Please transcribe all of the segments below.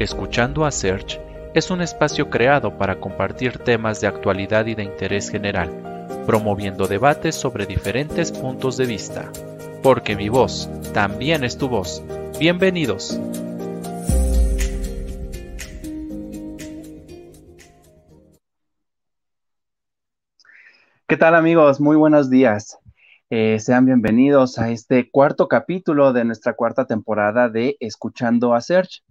Escuchando a Search es un espacio creado para compartir temas de actualidad y de interés general, promoviendo debates sobre diferentes puntos de vista. Porque mi voz también es tu voz. Bienvenidos. ¿Qué tal amigos? Muy buenos días. Eh, sean bienvenidos a este cuarto capítulo de nuestra cuarta temporada de Escuchando a Search.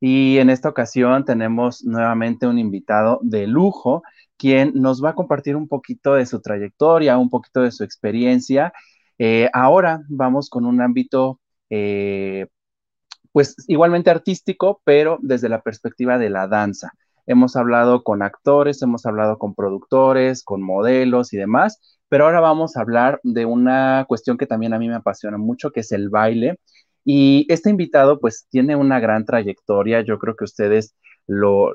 Y en esta ocasión tenemos nuevamente un invitado de lujo, quien nos va a compartir un poquito de su trayectoria, un poquito de su experiencia. Eh, ahora vamos con un ámbito, eh, pues igualmente artístico, pero desde la perspectiva de la danza. Hemos hablado con actores, hemos hablado con productores, con modelos y demás, pero ahora vamos a hablar de una cuestión que también a mí me apasiona mucho, que es el baile. Y este invitado pues tiene una gran trayectoria, yo creo que ustedes lo,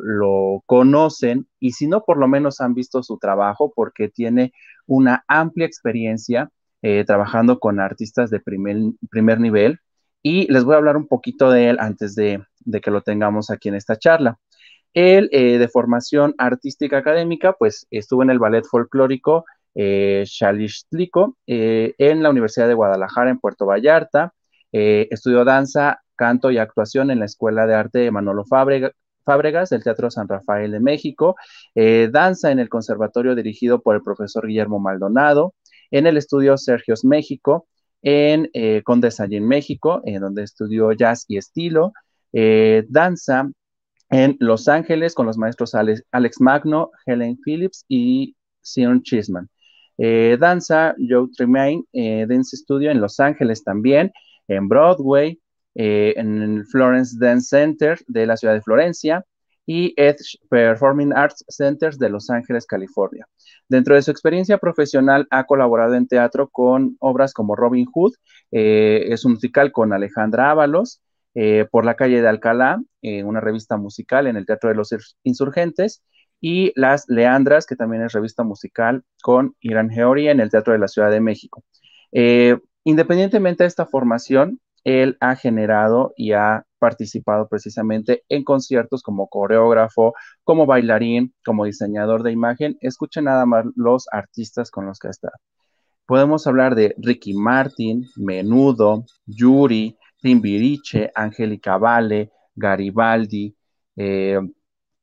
conocen y si no, por lo menos han visto su trabajo porque tiene una amplia experiencia eh, trabajando con artistas de primer, primer, nivel y les voy a hablar un poquito de él antes de, que lo tengamos aquí en esta charla. Él, eh, de formación artística académica, pues estuvo en el ballet folclórico eh, eh, en la Universidad de Guadalajara, en Puerto Vallarta, eh, estudió danza, canto y actuación en la Escuela de Arte de Manolo Fábregas del Teatro San Rafael de México, eh, danza en el conservatorio dirigido por el profesor Guillermo Maldonado, en el estudio Sergios México, en eh, Condesallín, México, en donde estudió jazz y estilo, eh, danza en Los Ángeles con los maestros Alex, Magno, Helen Phillips y Sion Chisman. danza, Joe Tremaine, Dance Studio en Los Ángeles también, en Broadway, eh, en el Florence Dance Center de la ciudad de Florencia y Edge Performing Arts Centers de Los Ángeles, California. Dentro de su experiencia profesional ha colaborado en teatro con obras como Robin Hood, eh, es un musical con Alejandra Ábalos, eh, por la calle de Alcalá, una revista musical en el Teatro de los Insurgentes, y Las Leandras, que también es revista musical con Irán Geori en el Teatro de la Ciudad de México. Independientemente de esta formación, él ha generado y ha participado precisamente en conciertos como coreógrafo, como bailarín, como diseñador de imagen. Escuchen nada más los artistas con los que ha estado. Podemos hablar de Ricky Martin, Menudo, Yuri, Timbiriche, Angélica Vale, Garibaldi, eh,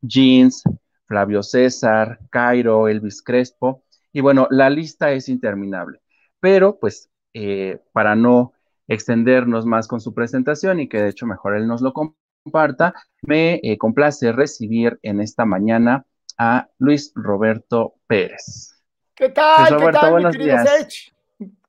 Jeans, Flavio César, Cairo, Elvis Crespo. Y bueno, la lista es interminable. Pero pues eh, para no extendernos más con su presentación y que de hecho mejor él nos lo comparta, me eh, complace recibir en esta mañana a Luis Roberto Pérez. ¿Qué tal? ¿Qué tal, buenos días.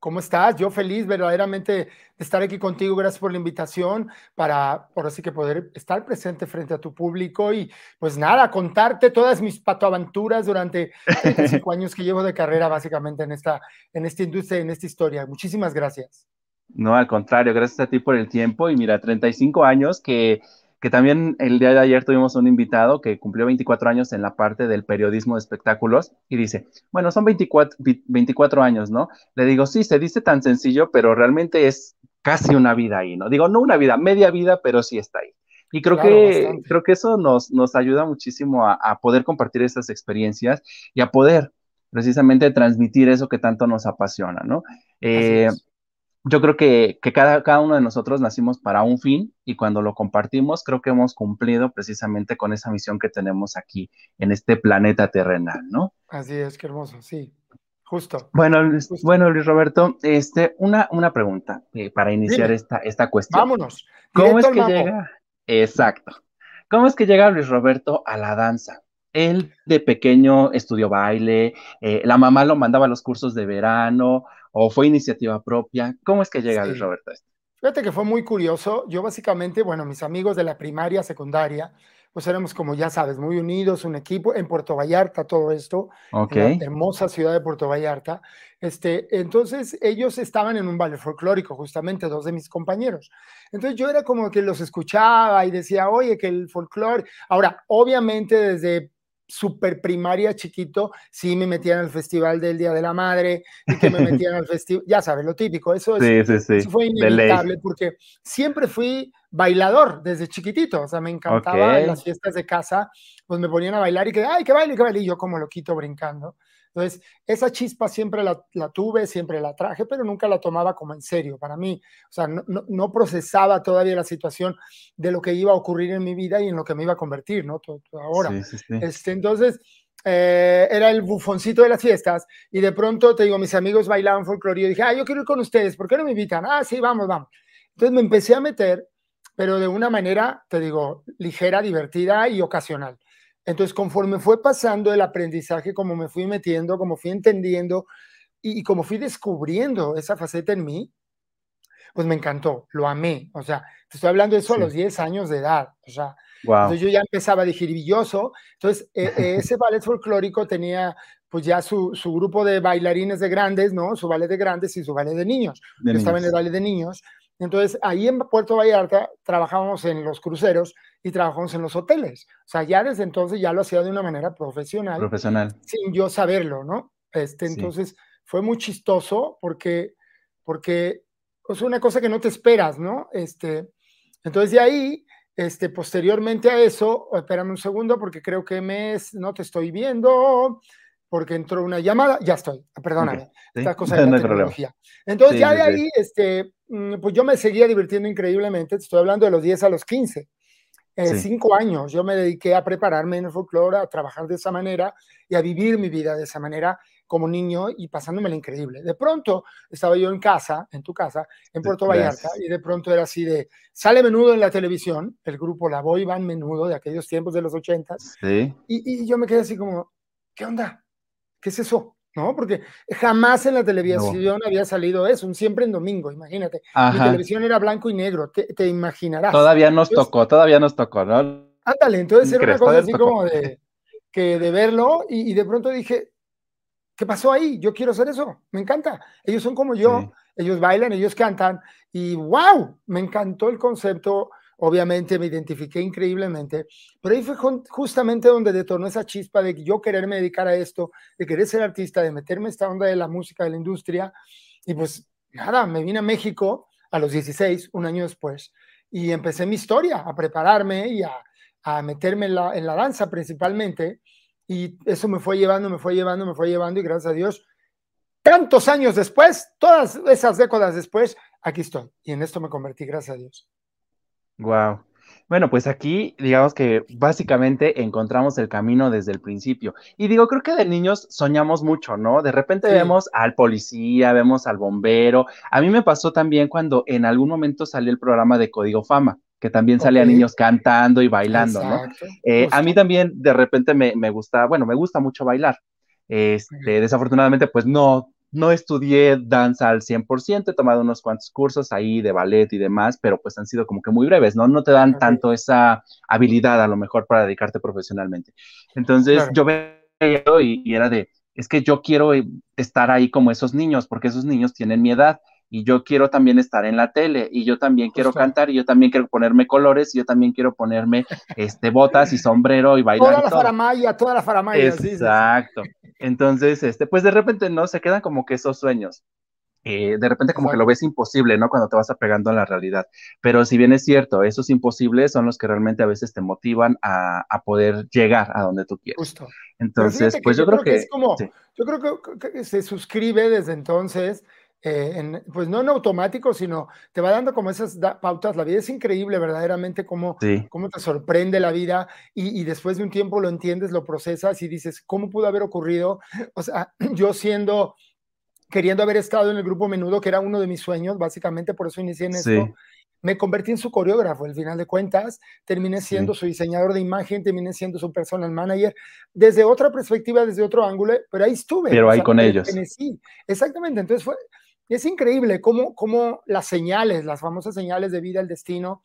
¿Cómo estás? Yo feliz verdaderamente de estar aquí contigo. Gracias por la invitación para, por así que poder estar presente frente a tu público y pues nada, contarte todas mis patoaventuras durante 35 años que llevo de carrera básicamente en esta, en esta industria, en esta historia. Muchísimas gracias. No, al contrario, gracias a ti por el tiempo y mira, 35 años que que también el día de ayer tuvimos un invitado que cumplió 24 años en la parte del periodismo de espectáculos y dice, bueno, son 24, 24 años, ¿no? Le digo, sí, se dice tan sencillo, pero realmente es casi una vida ahí, ¿no? Digo, no una vida, media vida, pero sí está ahí. Y creo que creo que eso nos, nos ayuda muchísimo a, poder compartir esas experiencias y a poder precisamente transmitir eso que tanto nos apasiona, ¿no? Eh, yo creo que, cada, cada, uno de nosotros nacimos para un fin y cuando lo compartimos creo que hemos cumplido precisamente con esa misión que tenemos aquí en este planeta terrenal, ¿no? Así es, qué hermoso, sí, justo. Bueno, Luis, bueno, Luis Roberto, este, una, una pregunta eh, para iniciar esta, esta cuestión. Vámonos. ¿Cómo es que llega? Exacto. ¿Cómo es que llega Luis Roberto a la danza? Él de pequeño estudió baile, eh, la mamá lo mandaba a los cursos de verano, o fue iniciativa propia? ¿Cómo es que llega Luis Roberto Fíjate que fue muy curioso. Yo básicamente, bueno, mis amigos de la primaria, secundaria, pues éramos como ya sabes, muy unidos, un equipo en Puerto Vallarta, todo esto, en la hermosa ciudad de Puerto Vallarta. Este, entonces ellos estaban en un baile folclórico, justamente dos de mis compañeros. Entonces yo era como que los escuchaba y decía, oye, que el folclore. Ahora, obviamente desde super primaria chiquito, sí me metían al festival del Día de la Madre y que me metían al festival, ya sabes, lo típico, eso, es, fue inevitable porque siempre fui bailador desde chiquitito, o sea, me encantaba en las fiestas de casa, pues me ponían a bailar y que, ay, que baile, que baile, y yo como loquito brincando. Entonces, esa chispa siempre la, tuve, siempre la traje, pero nunca la tomaba como en serio para mí. O sea, no, procesaba todavía la situación de lo que iba a ocurrir en mi vida y en lo que me iba a convertir, ¿no? Todo, ahora. Este, entonces, eh, era el bufoncito de las fiestas y de pronto, te digo, mis amigos bailaban folclore y yo dije, ah, yo quiero ir con ustedes, ¿por qué no me invitan? Ah, sí, vamos, vamos. Entonces me empecé a meter, pero de una manera, te digo, ligera, divertida y ocasional. Entonces, conforme fue pasando el aprendizaje, como me fui metiendo, como fui entendiendo y, como fui descubriendo esa faceta en mí, pues me encantó, lo amé. O sea, te estoy hablando de eso a los 10 años de edad. O sea, entonces yo ya empezaba a digirilloso. Entonces, e, e, ese ballet folclórico tenía pues ya su, su, grupo de bailarines de grandes, ¿no? Su ballet de grandes y su ballet de niños. yo estaba en el ballet de niños. Entonces, ahí en Puerto Vallarta trabajábamos en los cruceros y trabajamos en los hoteles. O sea, ya desde entonces ya lo hacía de una manera profesional. Profesional. Sin yo saberlo, ¿no? Este, Entonces fue muy chistoso porque, porque es una cosa que no te esperas, ¿no? Este, entonces de ahí, este, posteriormente a eso, espérame un segundo porque creo que me no te estoy viendo porque entró una llamada, ya estoy, perdóname, esta cosa de la tecnología. Entonces ya de ahí, este, mm, pues yo me seguía divirtiendo increíblemente, estoy hablando de los 10 a los 15. Eh, cinco años yo me dediqué a prepararme en el folclore, a trabajar de esa manera y a vivir mi vida de esa manera como niño y pasándome lo increíble. De pronto estaba yo en casa, en tu casa, en Puerto Vallarta, y de pronto era así de, sale menudo en la televisión, el grupo La Boy Band Menudo de aquellos tiempos de los ochentas, y, y yo me quedé así como, ¿qué onda? ¿Qué es eso? ¿No? Porque jamás en la televisión había salido eso, un siempre en domingo, imagínate. La televisión era blanco y negro, te, imaginarás. Todavía nos tocó, todavía nos tocó, ¿no? Ándale, entonces era una cosa así como de, que de verlo y, de pronto dije, ¿qué pasó ahí? Yo quiero hacer eso, me encanta. Ellos son como yo, ellos bailan, ellos cantan y wow, me encantó el concepto obviamente me identifiqué increíblemente, pero ahí fue justamente donde detonó esa chispa de yo quererme dedicar a esto, de querer ser artista, de meterme esta onda de la música, de la industria, y pues nada, me vine a México a los 16, un año después, y empecé mi historia, a prepararme y a, a meterme en la, en la danza principalmente, y eso me fue llevando, me fue llevando, me fue llevando, y gracias a Dios, tantos años después, todas esas décadas después, aquí estoy, y en esto me convertí, gracias a Dios. Wow. Bueno, pues aquí digamos que básicamente encontramos el camino desde el principio. Y digo, creo que de niños soñamos mucho, ¿no? De repente vemos al policía, vemos al bombero. A mí me pasó también cuando en algún momento salió el programa de Código Fama que también salían niños cantando y bailando, ¿no? Eh, a mí también de repente me, me, gusta, bueno, me gusta mucho bailar. Este, desafortunadamente, pues no, no estudié danza al 100%, he tomado unos cuantos cursos ahí de ballet y demás, pero pues han sido como que muy breves, ¿no? No te dan tanto esa habilidad a lo mejor para dedicarte profesionalmente. Entonces yo veía y, y era de, es que yo quiero eh, estar ahí como esos niños, porque esos niños tienen mi edad y yo quiero también estar en la tele y yo también quiero cantar y yo también quiero ponerme colores y yo también quiero ponerme este botas y sombrero y bailar. Toda la faramaya, toda la faramaya. Exacto. Entonces, este, pues de repente no se quedan como que esos sueños. Eh, de repente como que lo ves imposible, ¿no? Cuando te vas apegando a la realidad. Pero si bien es cierto, esos imposibles son los que realmente a veces te motivan a, poder llegar a donde tú quieres. Justo. Entonces, pues yo, creo, que... es como, Yo creo que, se suscribe desde entonces, eh, pues no en automático, sino te va dando como esas pautas. La vida es increíble, verdaderamente, cómo, cómo te sorprende la vida y, y, después de un tiempo lo entiendes, lo procesas y dices, ¿cómo pudo haber ocurrido? O sea, yo siendo queriendo haber estado en el grupo Menudo, que era uno de mis sueños, básicamente por eso inicié en esto. Me convertí en su coreógrafo, al final de cuentas, terminé siendo su diseñador de imagen, terminé siendo su personal manager, desde otra perspectiva, desde otro ángulo, pero ahí estuve. Pero ahí con ellos. Sí, exactamente. Entonces fue, es increíble cómo, cómo las señales, las famosas señales de vida, el destino,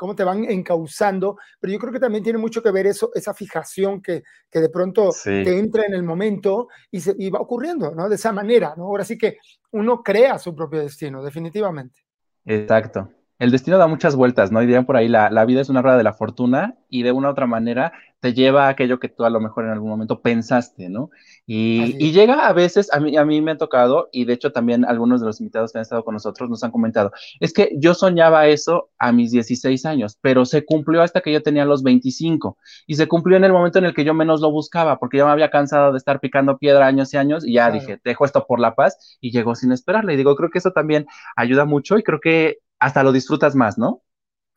cómo te van encauzando, pero yo creo que también tiene mucho que ver eso, esa fijación que, que de pronto te entra en el momento y, se, va ocurriendo, ¿no? De esa manera, ¿no? Ahora sí que uno crea su propio destino, definitivamente. Exacto. El destino da muchas vueltas, ¿no? Y dirían por ahí, la, la, vida es una rueda de la fortuna y de una u otra manera te lleva a aquello que tú a lo mejor en algún momento pensaste, ¿no? Y, y, llega a veces, a mí, a mí me ha tocado, y de hecho también algunos de los invitados que han estado con nosotros nos han comentado, es que yo soñaba eso a mis 16 años, pero se cumplió hasta que yo tenía los 25 y se cumplió en el momento en el que yo menos lo buscaba, porque ya me había cansado de estar picando piedra años y años y ya dije, dejo esto por la paz y llegó sin esperarle. Y digo, creo que eso también ayuda mucho y creo que hasta lo disfrutas más, ¿no?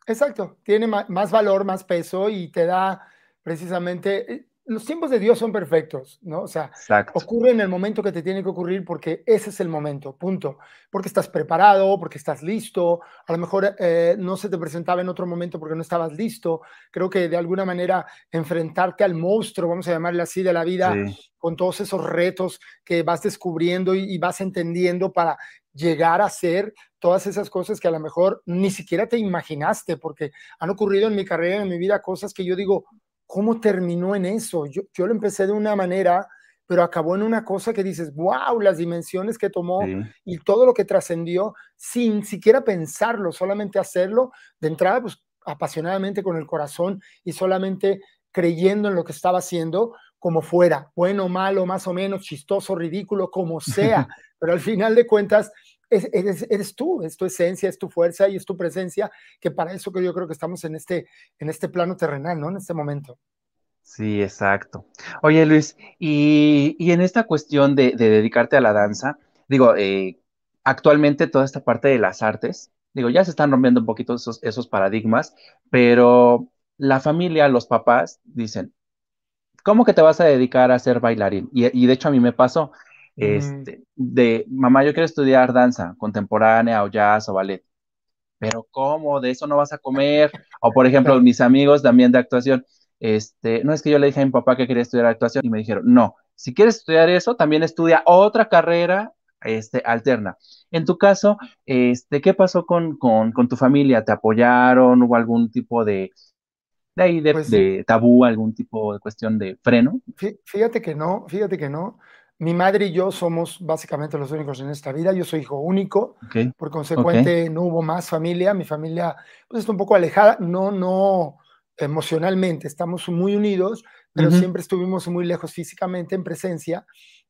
Exacto, tiene más valor, más peso y te da precisamente, eh, los tiempos de Dios son perfectos, ¿no? O sea, ocurre en el momento que te tiene que ocurrir porque ese es el momento, punto. Porque estás preparado, porque estás listo, a lo mejor eh, no se te presentaba en otro momento porque no estabas listo. Creo que de alguna manera enfrentarte al monstruo, vamos a llamarle así, de la vida, con todos esos retos que vas descubriendo y, y vas entendiendo para llegar a ser todas esas cosas que a lo mejor ni siquiera te imaginaste, porque han ocurrido en mi carrera, en mi vida, cosas que yo digo, ¿cómo terminó en eso? Yo, yo lo empecé de una manera, pero acabó en una cosa que dices, wow, las dimensiones que tomó y todo lo que trascendió sin siquiera pensarlo, solamente hacerlo de entrada, pues apasionadamente con el corazón y solamente creyendo en lo que estaba haciendo, como fuera, bueno, malo, más o menos, chistoso, ridículo, como sea, pero al final de cuentas eres, tú, es tu esencia, es tu fuerza y es tu presencia, que para eso que yo creo que estamos en este, en este plano terrenal, ¿no? En este momento. Sí, exacto. Oye, Luis, y, en esta cuestión de, dedicarte a la danza, digo, eh, actualmente toda esta parte de las artes, digo, ya se están rompiendo un poquito esos, esos paradigmas, pero la familia, los papás dicen, ¿cómo que te vas a dedicar a ser bailarín? y de hecho a mí me pasó. Este, de, mamá, yo quiero estudiar danza contemporánea o jazz o ballet. Pero ¿cómo? De eso no vas a comer. O por ejemplo, mis amigos también de actuación. Este, no es que yo le dije a mi papá que quería estudiar actuación y me dijeron, no, si quieres estudiar eso, también estudia otra carrera este, alterna. En tu caso, este, ¿qué pasó con, tu familia? ¿Te apoyaron? ¿Hubo algún tipo de, de, ahí de, pues de tabú, algún tipo de cuestión de freno? Fíjate que no, fíjate que no. Mi madre y yo somos básicamente los únicos en esta vida. Yo soy hijo único. Por consecuente, no hubo más familia. Mi familia pues, está un poco alejada. No, no emocionalmente. Estamos muy unidos, pero siempre estuvimos muy lejos físicamente en presencia.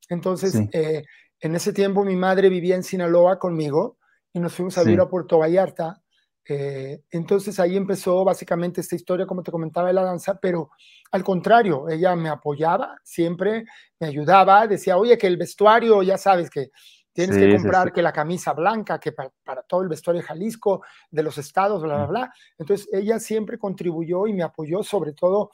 Entonces, eh, en ese tiempo mi madre vivía en Sinaloa conmigo y nos fuimos a vivir a Puerto Vallarta. Eh, entonces ahí empezó básicamente esta historia, como te comentaba, de la danza, pero al contrario, ella me apoyaba siempre, me ayudaba, decía, oye, que el vestuario, ya sabes que tienes que comprar que la camisa blanca, que para, todo el vestuario de Jalisco, de los estados, bla, bla, bla. Entonces ella siempre contribuyó y me apoyó, sobre todo,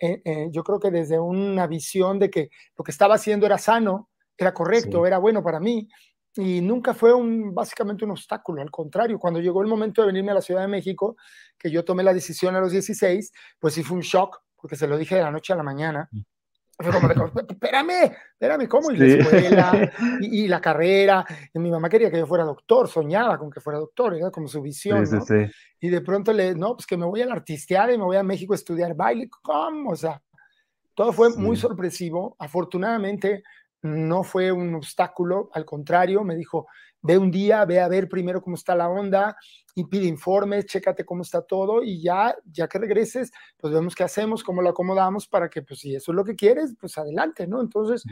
eh, eh, yo creo que desde una visión de que lo que estaba haciendo era sano, era correcto, era bueno para mí y nunca fue un, básicamente un obstáculo, al contrario, cuando llegó el momento de venirme a la Ciudad de México, que yo tomé la decisión a los 16, pues sí fue un shock, porque se lo dije de la noche a la mañana. Mm. Fue como, espérame, espérame, ¿cómo? Y la escuela, y, la carrera, y mi mamá quería que yo fuera doctor, soñaba con que fuera doctor, era como su visión, ¿no? Y de pronto le, no, pues que me voy a la artistear y me voy a México a estudiar baile, ¿cómo? O sea, todo fue muy sorpresivo. Afortunadamente, no fue un obstáculo, al contrario, me dijo, ve un día, ve a ver primero cómo está la onda y pide informes, chécate cómo está todo y ya, ya que regreses, pues vemos qué hacemos, cómo lo acomodamos para que, pues si eso es lo que quieres, pues adelante, ¿no? Entonces,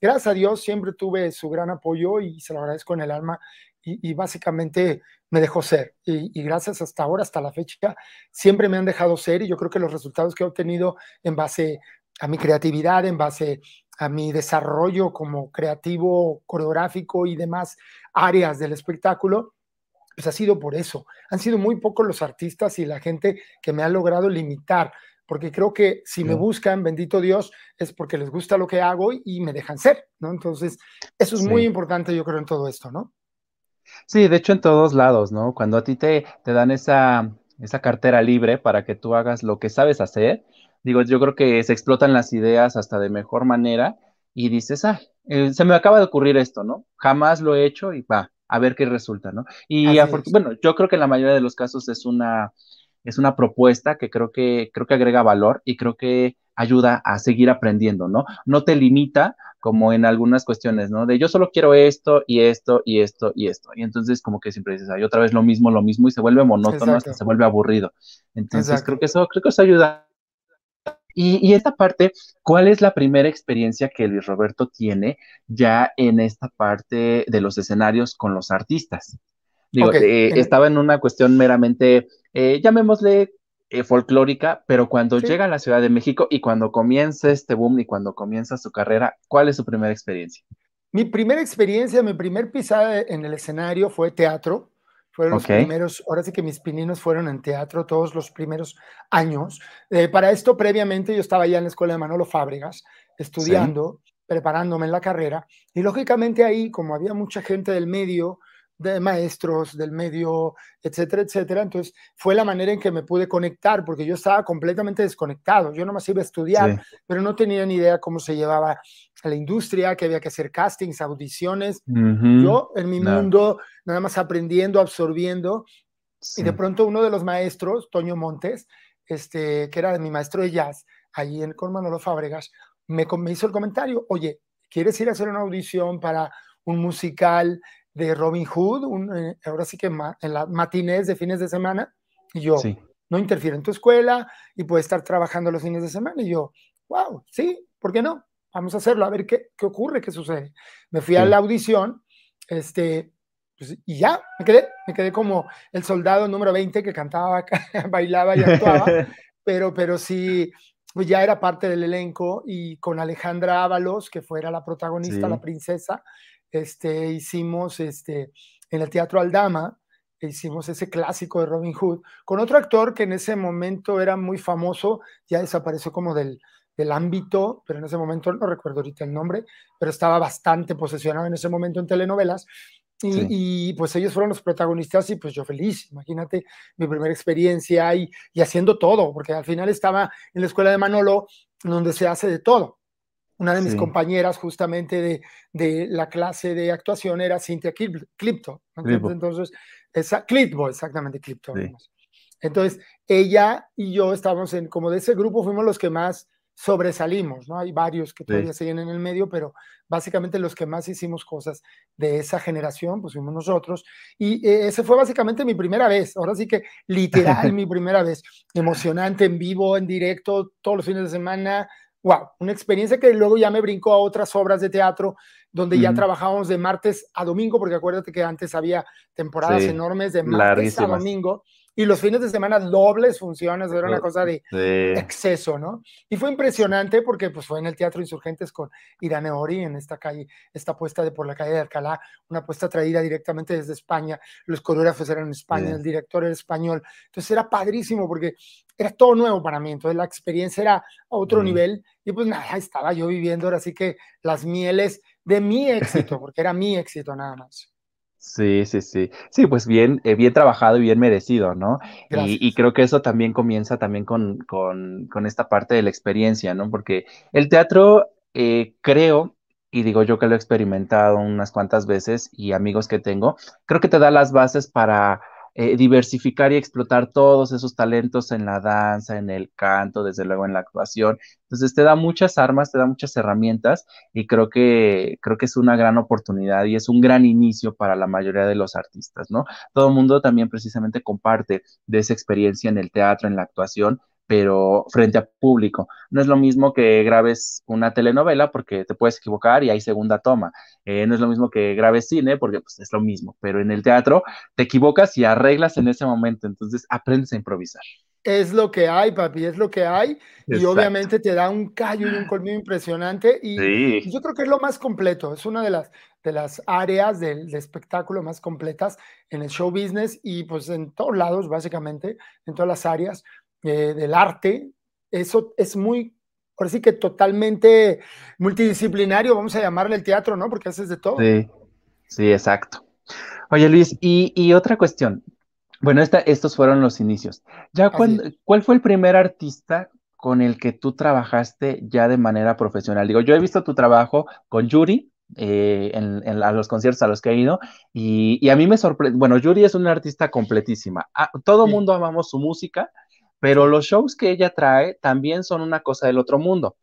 gracias a Dios siempre tuve su gran apoyo y se lo agradezco en el alma y, básicamente me dejó ser. Y, y, gracias hasta ahora, hasta la fecha, siempre me han dejado ser y yo creo que los resultados que he obtenido en base a mi creatividad, en base a mi desarrollo como creativo, coreográfico y demás áreas del espectáculo, pues ha sido por eso. Han sido muy pocos los artistas y la gente que me ha logrado limitar, porque creo que si me buscan, bendito Dios, es porque les gusta lo que hago y me dejan ser, ¿no? Entonces, eso es muy importante, yo creo, en todo esto, ¿no? Sí, de hecho, en todos lados, ¿no? Cuando a ti te, te dan esa, esa cartera libre para que tú hagas lo que sabes hacer, Digo, yo creo que se explotan las ideas hasta de mejor manera y dices, ah, eh, se me acaba de ocurrir esto, ¿no? Jamás lo he hecho y va, a ver qué resulta, ¿no? Y bueno, yo creo que en la mayoría de los casos es una, es una propuesta que creo que, creo que agrega valor y creo que ayuda a seguir aprendiendo, ¿no? No te limita como en algunas cuestiones, ¿no? De yo solo quiero esto y esto y esto y esto. Y entonces como que siempre dices, ay, otra vez lo mismo, lo mismo y se vuelve monótono hasta se vuelve aburrido. Entonces creo que eso, creo que eso ayuda. Y, y, esta parte, ¿cuál es la primera experiencia que Luis Roberto tiene ya en esta parte de los escenarios con los artistas? Digo, eh, estaba en una cuestión meramente, eh, llamémosle eh, folclórica, pero cuando llega a la Ciudad de México y cuando comienza este boom y cuando comienza su carrera, ¿cuál es su primera experiencia? Mi primera experiencia, mi primer pisada en el escenario fue teatro. Fueron los primeros, ahora sí que mis pininos fueron en teatro todos los primeros años. para esto, previamente, yo estaba ya en la escuela de Manolo Fábregas, estudiando, preparándome en la carrera, y lógicamente ahí, como había mucha gente del medio, de maestros del medio, etcétera, etcétera. Entonces fue la manera en que me pude conectar, porque yo estaba completamente desconectado. Yo nomás iba a estudiar, pero no tenía ni idea cómo se llevaba a la industria, que había que hacer castings, audiciones. Yo en mi mundo, nada más aprendiendo, absorbiendo. Y de pronto uno de los maestros, Toño Montes, este, que era mi maestro de jazz, allí en, con Manolo Fábregas, me, me hizo el comentario, oye, ¿quieres ir a hacer una audición para un musical de Robin Hood, eh, ahora sí que en la matinés de fines de semana, y yo, no interfiero en tu escuela y puedes estar trabajando los fines de semana, y yo, wow, sí, ¿por qué no? Vamos a hacerlo, a ver qué, qué ocurre, qué sucede. Me fui a la audición, este, pues, y ya, me quedé, me quedé como el soldado número 20 que cantaba, bailaba y actuaba, pero, pero sí, pues ya era parte del elenco y con Alejandra Ábalos, que fuera la protagonista, la princesa, este, hicimos este, en el Teatro Aldama, hicimos ese clásico de Robin Hood, con otro actor que en ese momento era muy famoso, ya desapareció como del, del ámbito, pero en ese momento no recuerdo ahorita el nombre, pero estaba bastante posesionado en ese momento en telenovelas. Y, y, pues ellos fueron los protagonistas y pues yo feliz, imagínate mi primera experiencia y, y haciendo todo, porque al final estaba en la escuela de Manolo, donde se hace de todo. Una de mis compañeras justamente de, de, la clase de actuación era Cynthia Clipto. Entonces, esa, Clipbo, exactamente, Clipto. Entonces, ella y yo estábamos en, como de ese grupo, fuimos los que más sobresalimos, ¿no? Hay varios que todavía siguen en el medio, pero básicamente los que más hicimos cosas de esa generación, pues fuimos nosotros. Y eh, ese fue básicamente mi primera vez, ahora sí que literal mi primera vez, emocionante, en vivo, en directo, todos los fines de semana, wow, una experiencia que luego ya me brincó a otras obras de teatro donde ya trabajábamos de martes a domingo, porque acuérdate que antes había temporadas enormes de martes a domingo y los fines de semana dobles funciones, era una cosa de exceso, ¿no? Y fue impresionante porque pues fue en el Teatro Insurgentes con Irane Ori en esta calle, esta puesta de por la calle de Alcalá, una puesta traída directamente desde España, los coreógrafos eran en España, el director era español, entonces era padrísimo porque era todo nuevo para mí, entonces la experiencia era a otro nivel y pues nada, estaba yo viviendo ahora sí que las mieles de mi éxito, porque era mi éxito nada más. Sí, sí, sí. Sí, pues bien, eh, bien trabajado y bien merecido, ¿no? Y, creo que eso también comienza también con, con, con, esta parte de la experiencia, ¿no? Porque el teatro, eh, creo, y digo yo que lo he experimentado unas cuantas veces y amigos que tengo, creo que te da las bases para eh, diversificar y explotar todos esos talentos en la danza, en el canto, desde luego en la actuación. Entonces te da muchas armas, te da muchas herramientas y creo que, creo que es una gran oportunidad y es un gran inicio para la mayoría de los artistas, ¿no? Todo el mundo también precisamente comparte de esa experiencia en el teatro, en la actuación, pero frente a público. No es lo mismo que grabes una telenovela porque te puedes equivocar y hay segunda toma. Eh, no es lo mismo que grabes cine porque pues, es lo mismo, pero en el teatro te equivocas y arreglas en ese momento, entonces aprendes a improvisar. Es lo que hay, papi, es lo que hay. Y obviamente te da un callo y un colmillo impresionante. Y, yo creo que es lo más completo. Es una de las, de las áreas del, espectáculo más completas en el show business y pues en todos lados, básicamente, en todas las áreas eh, del arte, eso es muy, ahora sí que totalmente multidisciplinario, vamos a llamarle el teatro, ¿no? Porque haces de todo. Sí, sí, exacto. Oye, Luis, y, otra cuestión. Bueno, estos fueron los inicios. Ya ¿Cuál fue el primer artista con el que tú trabajaste ya de manera profesional? Digo, yo he visto tu trabajo con Yuri, eh, en, a los conciertos a los que he ido y, a mí me sorprende, bueno, Yuri es una artista completísima, ah, todo mundo amamos su música, pero los shows que ella trae también son una cosa del otro mundo.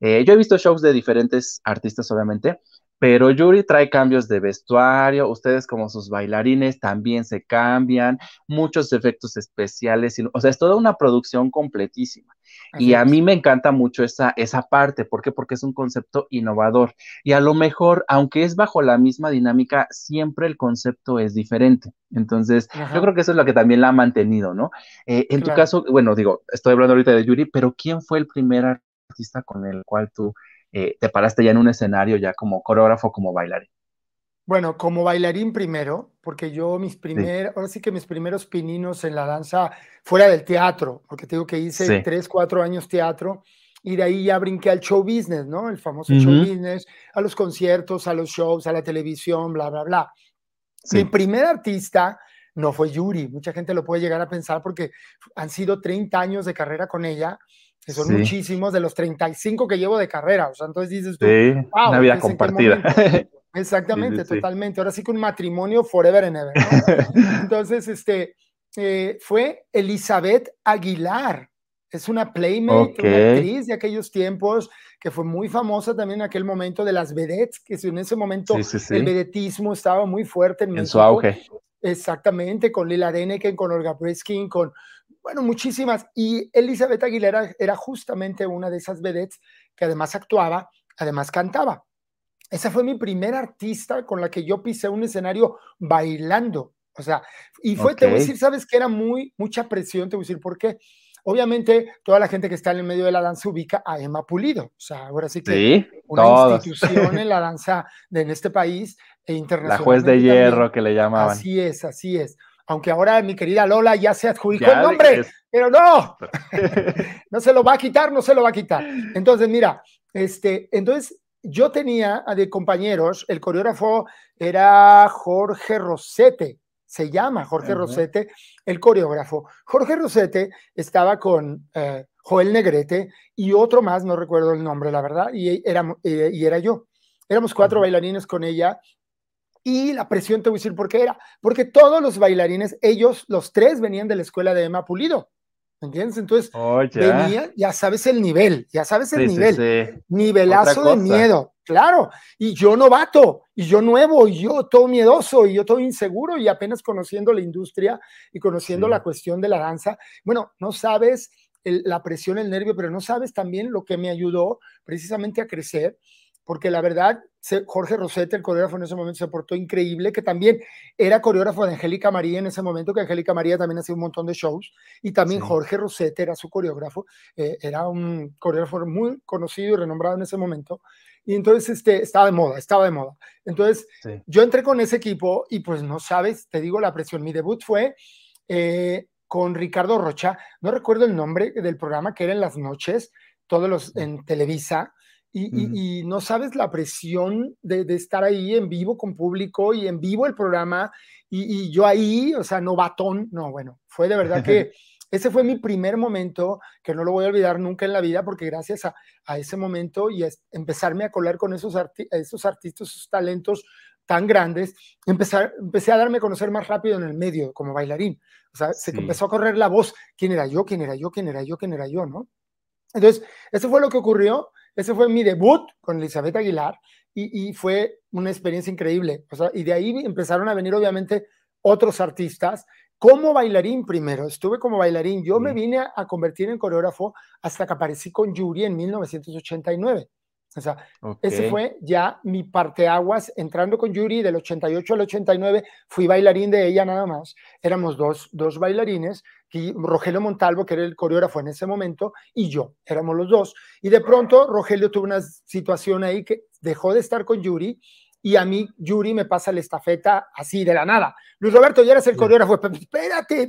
Eh, yo he visto shows de diferentes artistas, obviamente, pero Yuri trae cambios de vestuario, ustedes como sus bailarines también se cambian, muchos efectos especiales, o sea, es toda una producción completísima. Y a mí me encanta mucho esa, esa parte, ¿por qué? Porque es un concepto innovador. Y a lo mejor, aunque es bajo la misma dinámica, siempre el concepto es diferente. Entonces, yo creo que eso es lo que también la ha mantenido, ¿no? Eh, en tu caso, bueno, digo, estoy hablando ahorita de Yuri, pero ¿quién fue el primer artista con el cual tú eh, te paraste ya en un escenario ya como coreógrafo, como bailarín? Bueno, como bailarín primero, porque yo mis primeros, ahora sí que mis primeros pininos en la danza fuera del teatro, porque tengo que hice tres, cuatro años teatro y de ahí ya brinqué al show business, ¿no? El famoso show business, a los conciertos, a los shows, a la televisión, bla, bla, bla. Mi primer artista no fue Yuri, mucha gente lo puede llegar a pensar porque han sido 30 años de carrera con ella que son muchísimos de los 35 que llevo de carrera. O sea, entonces dices tú, sí, una vida compartida. Exactamente, totalmente. Ahora sí que un matrimonio forever and ever. entonces, este, eh, fue Elizabeth Aguilar. Es una playmate, una actriz de aquellos tiempos que fue muy famosa también en aquel momento de las vedettes, que en ese momento el vedetismo estaba muy fuerte en, en su auge. Exactamente, con Lila Deneken, con Olga Briskin, con bueno, muchísimas. Y Elizabeth Aguilera era justamente una de esas vedettes que además actuaba, además cantaba. Esa fue mi primera artista con la que yo pisé un escenario bailando. O sea, y fue, te voy a decir, sabes que era muy, mucha presión, te voy a decir por qué. Obviamente, toda la gente que está en el medio de la danza ubica a Emma Pulido. O sea, ahora sí que una institución en la danza de, en este país e internacional. La juez de hierro que le llamaban. Así es, así es aunque ahora mi querida Lola ya se adjudicó el nombre, pero no, no se lo va a quitar, no se lo va a quitar. Entonces, mira, este, entonces yo tenía de compañeros, el coreógrafo era Jorge Rosete, se llama Jorge Rosete, el coreógrafo. Jorge Rosete estaba con eh, Joel Negrete y otro más, no recuerdo el nombre, la verdad, y era, eh, y era yo. Éramos cuatro bailarines con ella y la presión, te voy a decir por qué era. Porque todos los bailarines, ellos, los tres, venían de la escuela de Emma Pulido. ¿Entiendes? Entonces, oh, ya. ya sabes el nivel, ya sabes el nivel. Nivelazo de miedo, claro. Y yo novato, y yo nuevo, y yo todo miedoso, y yo todo inseguro, y apenas conociendo la industria y conociendo la cuestión de la danza. Bueno, no sabes la presión, el nervio, pero no sabes también lo que me ayudó precisamente a crecer porque la verdad, Jorge Rosete, el coreógrafo en ese momento, se portó increíble, que también era coreógrafo de Angélica María en ese momento, que Angélica María también hacía un montón de shows, y también Jorge Rosete era su coreógrafo, eh, era un coreógrafo muy conocido y renombrado en ese momento, y entonces este, estaba de moda, estaba de moda. Entonces yo entré con ese equipo y pues no sabes, te digo la presión, mi debut fue... Eh, con Ricardo Rocha, no recuerdo el nombre del programa que era en las noches, todos los en Televisa, y, no sabes la presión de, estar ahí en vivo con público y en vivo el programa y, yo ahí, o sea, novatón, no, bueno, fue de verdad que ese fue mi primer momento que no lo voy a olvidar nunca en la vida porque gracias a, ese momento y a empezarme a colar con esos, esos artistas, esos talentos tan grandes, empezar, empecé a darme a conocer más rápido en el medio como bailarín. O sea, se empezó a correr la voz, quién era yo, quién era yo, quién era yo, quién era yo, ¿no? Entonces, eso fue lo que ocurrió ese fue mi debut con Elizabeth Aguilar y, fue una experiencia increíble. y de ahí empezaron a venir obviamente otros artistas. Como bailarín primero, estuve como bailarín. Yo me vine a, convertir en coreógrafo hasta que aparecí con Yuri en 1989. O sea, ese fue ya mi parteaguas entrando con Yuri del 88 al 89. Fui bailarín de ella nada más. Éramos dos, dos bailarines Rogelio Montalvo, que era el coreógrafo en ese momento, y yo, éramos los dos. Y de pronto Rogelio tuvo una situación ahí que dejó de estar con Yuri y a mí Yuri me pasa la estafeta así de la nada. Luis Roberto, ya eres el coreógrafo, espérate,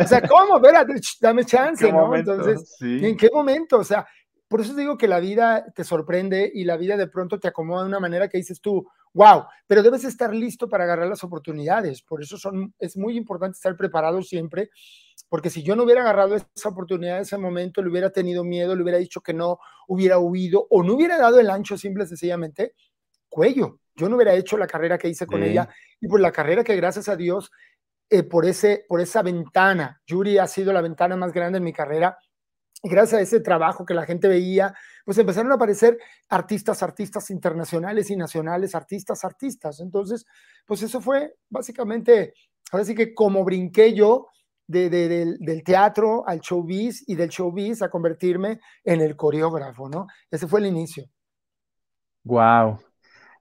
o sea, ¿cómo? Espérate, dame chance, ¿no? Entonces, ¿en qué momento? O sea, por eso digo que la vida te sorprende y la vida de pronto te acomoda de una manera que dices tú, wow, pero debes estar listo para agarrar las oportunidades. Por eso son, es muy importante estar preparado siempre porque si yo no hubiera agarrado esa oportunidad en ese momento, le hubiera tenido miedo, le hubiera dicho que no, hubiera huido o no hubiera dado el ancho simple sencillamente, cuello. Yo no hubiera hecho la carrera que hice con ella y por la carrera que gracias a Dios, eh, por, ese, por esa ventana, Yuri ha sido la ventana más grande en mi carrera, gracias a ese trabajo que la gente veía, pues empezaron a aparecer artistas, artistas internacionales y nacionales, artistas, artistas. Entonces, pues eso fue básicamente, ahora sí que como brinqué yo de, del, teatro al showbiz y del showbiz a convertirme en el coreógrafo, ¿no? Ese fue el inicio. Wow,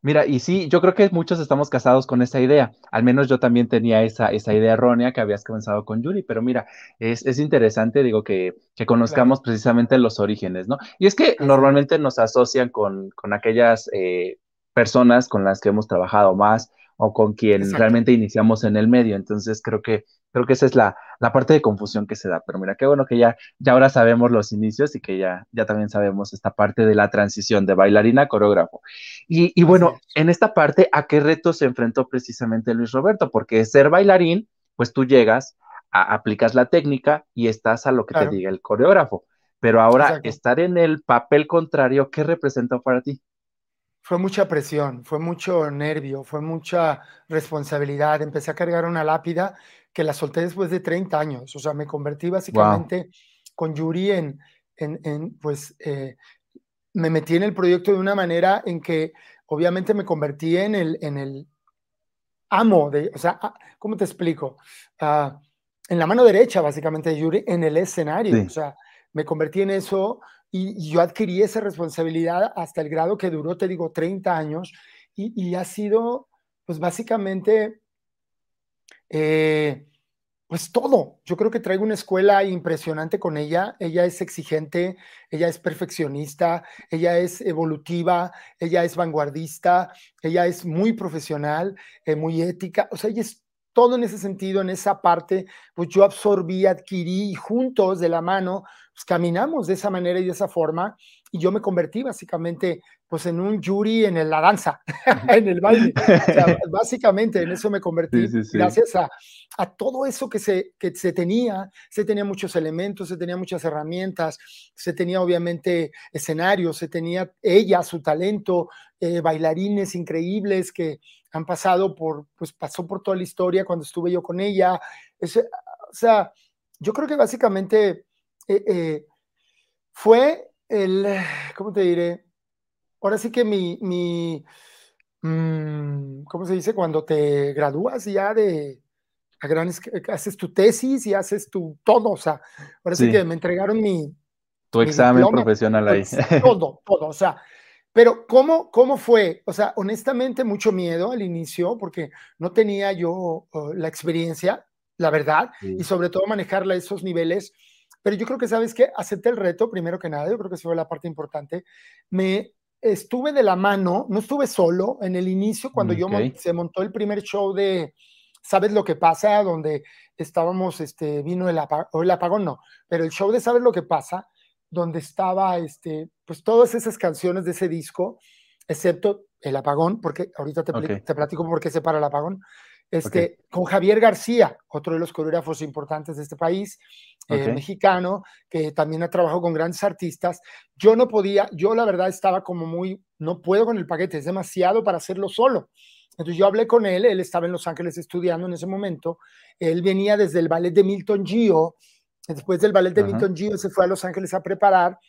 Mira, y sí, yo creo que muchos estamos casados con esa idea. Al menos yo también tenía esa, esa idea errónea que habías comenzado con Yuri, pero mira, es, es interesante, digo, que, que conozcamos precisamente los orígenes, ¿no? Y es que normalmente nos asocian con, con aquellas eh, personas con las que hemos trabajado más o con quien realmente iniciamos en el medio. Entonces creo que Creo que esa es la, parte de confusión que se da. Pero mira, qué bueno que ya, ya ahora sabemos los inicios y que ya, ya también sabemos esta parte de la transición de bailarina a coreógrafo. Y, bueno, en esta parte, ¿a qué reto se enfrentó precisamente Luis Roberto? Porque ser bailarín, pues tú llegas, a, aplicas la técnica y estás a lo que te diga el coreógrafo. Pero ahora, estar en el papel contrario, ¿qué representó para ti? Fue mucha presión, fue mucho nervio, fue mucha responsabilidad. Empecé a cargar una lápida que la solté después de 30 años. O sea, me convertí básicamente con Yuri en, en, pues, eh, me metí en el proyecto de una manera en que obviamente me convertí en el, en el amo de, o sea, ah, ¿cómo te explico? Ah, en la mano derecha, básicamente, de Yuri, en el escenario. O sea, me convertí en eso y, yo adquirí esa responsabilidad hasta el grado que duró, te digo, 30 años y, y ha sido, pues básicamente, eh, pues todo. Yo creo que traigo una escuela impresionante con ella. Ella es exigente, ella es perfeccionista, ella es evolutiva, ella es vanguardista, ella es muy profesional, eh, muy ética. O sea, ella es todo en ese sentido, en esa parte, pues yo absorbí, adquirí juntos de la mano, pues caminamos de esa manera y de esa forma y yo me convertí básicamente pues en un jury en la danza, en el baile. básicamente en eso me convertí gracias a, a, todo eso que se, que se tenía. Se tenía muchos elementos, se tenía muchas herramientas, se tenía obviamente escenarios, se tenía ella, su talento, eh, bailarines increíbles que han pasado por, pues pasó por toda la historia cuando estuve yo con ella. o sea, yo creo que básicamente eh, eh, fue el, ¿cómo te diré? Ahora sí que mi, mi mm, ¿cómo se dice? Cuando te gradúas ya de, a gran, haces tu tesis y haces tu todo, o sea, ahora sí, que me entregaron mi... Tu examen profesional ahí. Todo, todo, o sea, pero ¿cómo, ¿cómo fue? O sea, honestamente mucho miedo al inicio porque no tenía yo la experiencia, la verdad, y sobre todo manejarla a esos niveles pero yo creo que, ¿sabes que Acepté el reto, primero que nada, yo creo que eso fue la parte importante. Me estuve de la mano, no estuve solo en el inicio, cuando yo se montó el primer show de ¿Sabes lo que pasa? Donde estábamos, este, vino el, apagón, el apagón, no, pero el show de ¿Sabes lo que pasa? Donde estaba, este, pues todas esas canciones de ese disco, excepto el apagón, porque ahorita te, te platico por qué se para el apagón, este, con Javier García, otro de los coreógrafos importantes de este país, eh, mexicano, que también ha trabajado con grandes artistas. Yo no podía, yo la verdad estaba como muy, no puedo con el paquete, es demasiado para hacerlo solo. Entonces yo hablé con él, él estaba en Los Ángeles estudiando en ese momento, él venía desde el ballet de Milton Gio, después del ballet de Milton Gio se fue a Los Ángeles a preparar,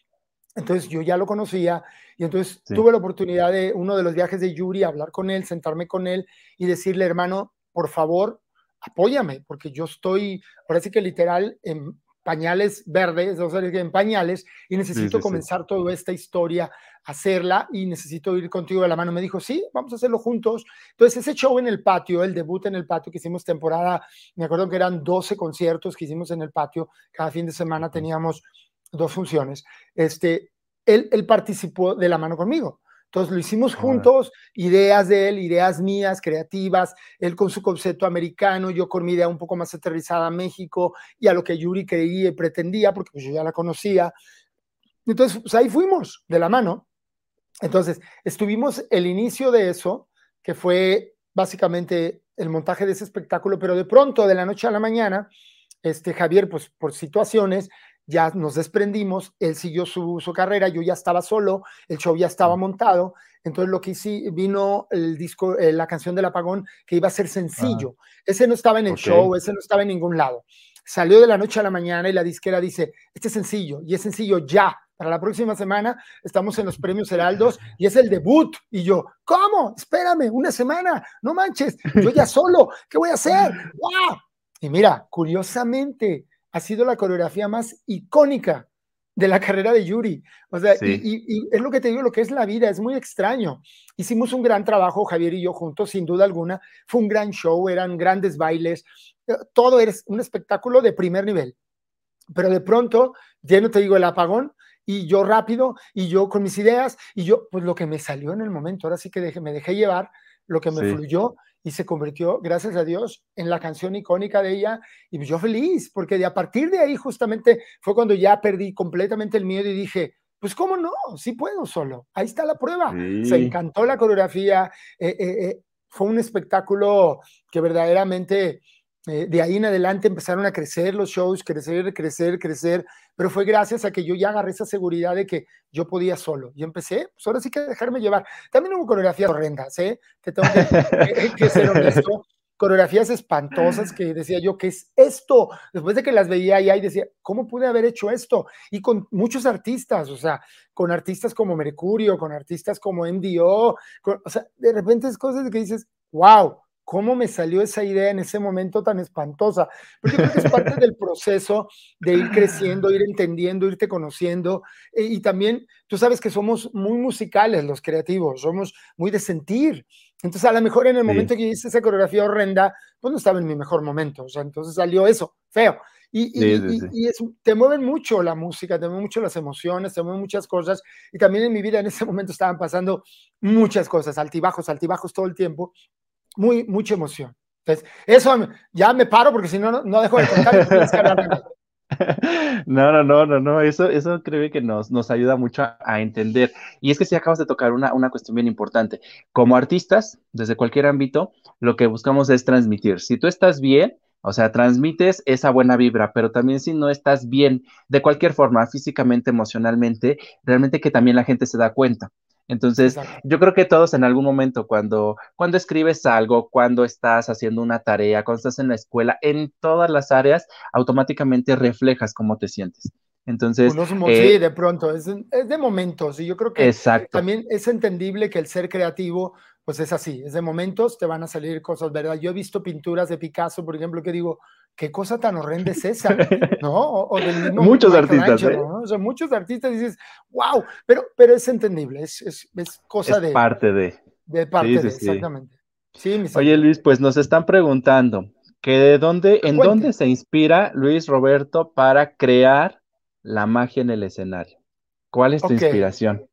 entonces yo ya lo conocía y entonces tuve la oportunidad de uno de los viajes de Yuri, hablar con él, sentarme con él y decirle, hermano, por favor, apóyame, porque yo estoy, sí que literal, en pañales verdes, o sea, en pañales, y necesito comenzar toda esta historia, hacerla, y necesito ir contigo de la mano. Me dijo, sí, vamos a hacerlo juntos. Entonces, ese show en el patio, el debut en el patio que hicimos temporada, me acuerdo que eran 12 conciertos que hicimos en el patio, cada fin de semana teníamos dos funciones. Este, él, él participó de la mano conmigo. Entonces lo hicimos juntos, ideas de él, ideas mías, creativas, él con su concepto americano, yo con mi idea un poco más aterrizada a México y a lo que Yuri creía y pretendía, porque pues, yo ya la conocía. Entonces, pues, ahí fuimos de la mano. Entonces, estuvimos el inicio de eso, que fue básicamente el montaje de ese espectáculo, pero de pronto, de la noche a la mañana, este Javier, pues por situaciones, ya nos desprendimos, él siguió su, carrera, yo ya estaba solo, el show ya estaba montado, entonces lo que hice, vino el disco, eh, la canción del apagón, que iba a ser sencillo. Ese no estaba en el show, ese no estaba en ningún lado. salió de la noche a la mañana y la disquera dice, este es sencillo y es sencillo ya. Para la próxima semana estamos en los premios Heraldos y es el debut. Y yo, ¿cómo? Espérame, una semana, no manches, yo ya solo, ¿qué voy a hacer? ¡Wow! Y mira, curiosamente, ha sido la coreografía más icónica de la carrera de Yuri. O sea, y, es lo que te digo, lo que es la vida, es muy extraño. Hicimos un gran trabajo, Javier y yo juntos, sin duda alguna. Fue un gran show, eran grandes bailes, eh, todo era un espectáculo de primer nivel. Pero de pronto, ya no te digo el apagón, y yo rápido, y yo con mis ideas, y yo, pues lo que me salió en el momento, ahora sí que me dejé llevar, lo que me fluyó, y se convirtió, gracias a Dios, en la canción icónica de ella. Y yo feliz, porque de a partir de ahí justamente fue cuando ya perdí completamente el miedo y dije, pues cómo no, sí puedo solo. Ahí está la prueba. Se encantó la coreografía. Eh, eh, eh, fue un espectáculo que verdaderamente eh, de ahí en adelante empezaron a crecer los shows, crecer, crecer, crecer, pero fue gracias a que yo ya agarré esa seguridad de que yo podía solo. Y empecé, pues ahora sí que dejarme llevar. También hubo coreografías horrendas, ¿eh? Que tengo que, ser honesto. Coreografías espantosas que decía yo, ¿qué es esto? Después de que las veía allá y decía, ¿cómo pude haber hecho esto? Y con muchos artistas, o sea, con artistas como Mercurio, con artistas como MDO, o sea, de repente es cosas que dices, wow, cómo me salió esa idea en ese momento tan espantosa. Porque creo que es parte del proceso de ir creciendo, ir entendiendo, irte conociendo. Eh, y también, tú sabes que somos muy musicales los creativos, somos muy de sentir. Entonces, a lo mejor en el momento que hice esa coreografía horrenda, pues no estaba en mi mejor momento. O sea, entonces salió eso, feo. Y, y, te mueven mucho la música, te mueven mucho las emociones, te mueven muchas cosas. Y también en mi vida en ese momento estaban pasando muchas cosas, altibajos, altibajos todo el tiempo muy, mucha emoción. Entonces, eso ya me paro porque si no, no dejo de contar. No, no, no, no, no, eso, eso creo que nos, nos ayuda mucho a, entender. Y es que si acabas de tocar una, una cuestión bien importante. Como artistas, desde cualquier ámbito, lo que buscamos es transmitir. Si tú estás bien, o sea, transmites esa buena vibra, pero también si no estás bien, de cualquier forma, físicamente, emocionalmente, realmente que también la gente se da cuenta. Entonces, yo creo que todos en algún momento, cuando, cuando escribes algo, cuando estás haciendo una tarea, cuando estás en la escuela, en todas las áreas, automáticamente reflejas cómo te sientes. Entonces, sí, eh, de pronto, es, es, de momentos, y yo creo que también es entendible que el ser creativo, pues es así, es de momentos, te van a salir cosas, ¿verdad? Yo he visto pinturas de Picasso, por ejemplo, que digo, qué cosa tan horrenda es esa, ¿no? O, del mismo muchos artistas, ¿eh? O sea, muchos artistas dices, wow, pero, pero es entendible, es, es, es cosa de... parte de... De parte de, exactamente. Sí, Oye, Luis, pues nos están preguntando que de dónde, en dónde se inspira Luis Roberto para crear la magia en el escenario. ¿Cuál es tu inspiración?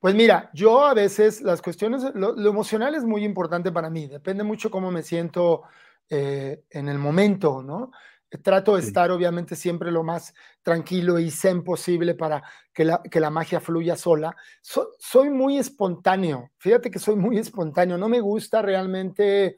Pues mira, yo a veces las cuestiones, lo, lo, emocional es muy importante para mí, depende mucho cómo me siento eh, en el momento, ¿no? Trato de estar obviamente siempre lo más tranquilo y zen posible para que la, que la magia fluya sola. soy muy espontáneo, fíjate que soy muy espontáneo, no me gusta realmente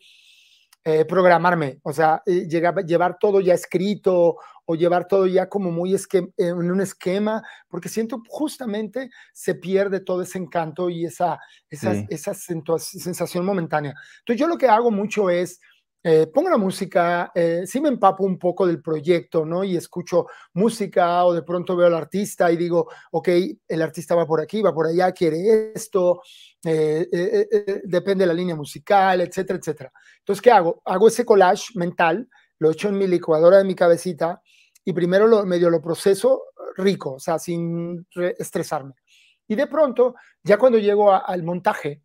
eh, programarme, o sea, eh, llegar, llevar todo ya escrito o llevar todo ya como muy en un esquema, porque siento justamente se pierde todo ese encanto y esa, esa, esa sensación momentánea. Entonces yo lo que hago mucho es eh, pongo la música, eh, sí me empapo un poco del proyecto, ¿no? Y escucho música o de pronto veo al artista y digo, ok, el artista va por aquí, va por allá, quiere esto, eh, depende de la línea musical, etcétera, etcétera. Entonces, ¿qué hago? Hago ese collage mental, lo echo en mi licuadora de mi cabecita y primero lo, medio lo proceso rico, o sea, sin estresarme. Y de pronto, ya cuando llego al montaje,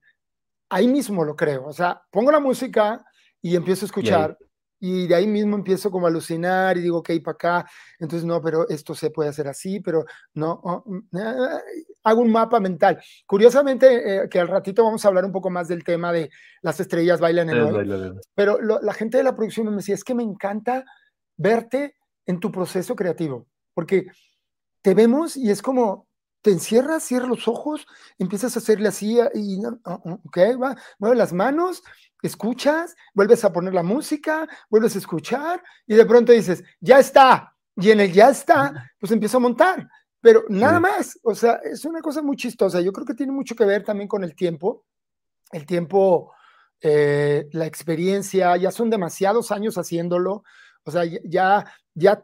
ahí mismo lo creo, o sea, pongo la música y empiezo a escuchar. Y, de ahí mismo empiezo como a alucinar y digo, ok, para acá, entonces no, pero esto se puede hacer así, pero no, oh, mm, ah, hago un mapa mental. Curiosamente, eh, que al ratito vamos a hablar un poco más del tema de las estrellas bailan en hoy, pero la gente de la producción me decía, es que me encanta verte en tu proceso creativo, porque te vemos y es como, te encierras, cierras los ojos, empiezas a hacerle así y, ah, ah, ok, va, mueve las manos escuchas, vuelves a poner la música, vuelves a escuchar y de pronto dices, ya está. Y en el ya está, pues empiezo a montar. Pero nada más, o sea, es una cosa muy chistosa. Yo creo que tiene mucho que ver también con el tiempo. El tiempo, eh, la experiencia, ya son demasiados años haciéndolo. O sea, ya, ya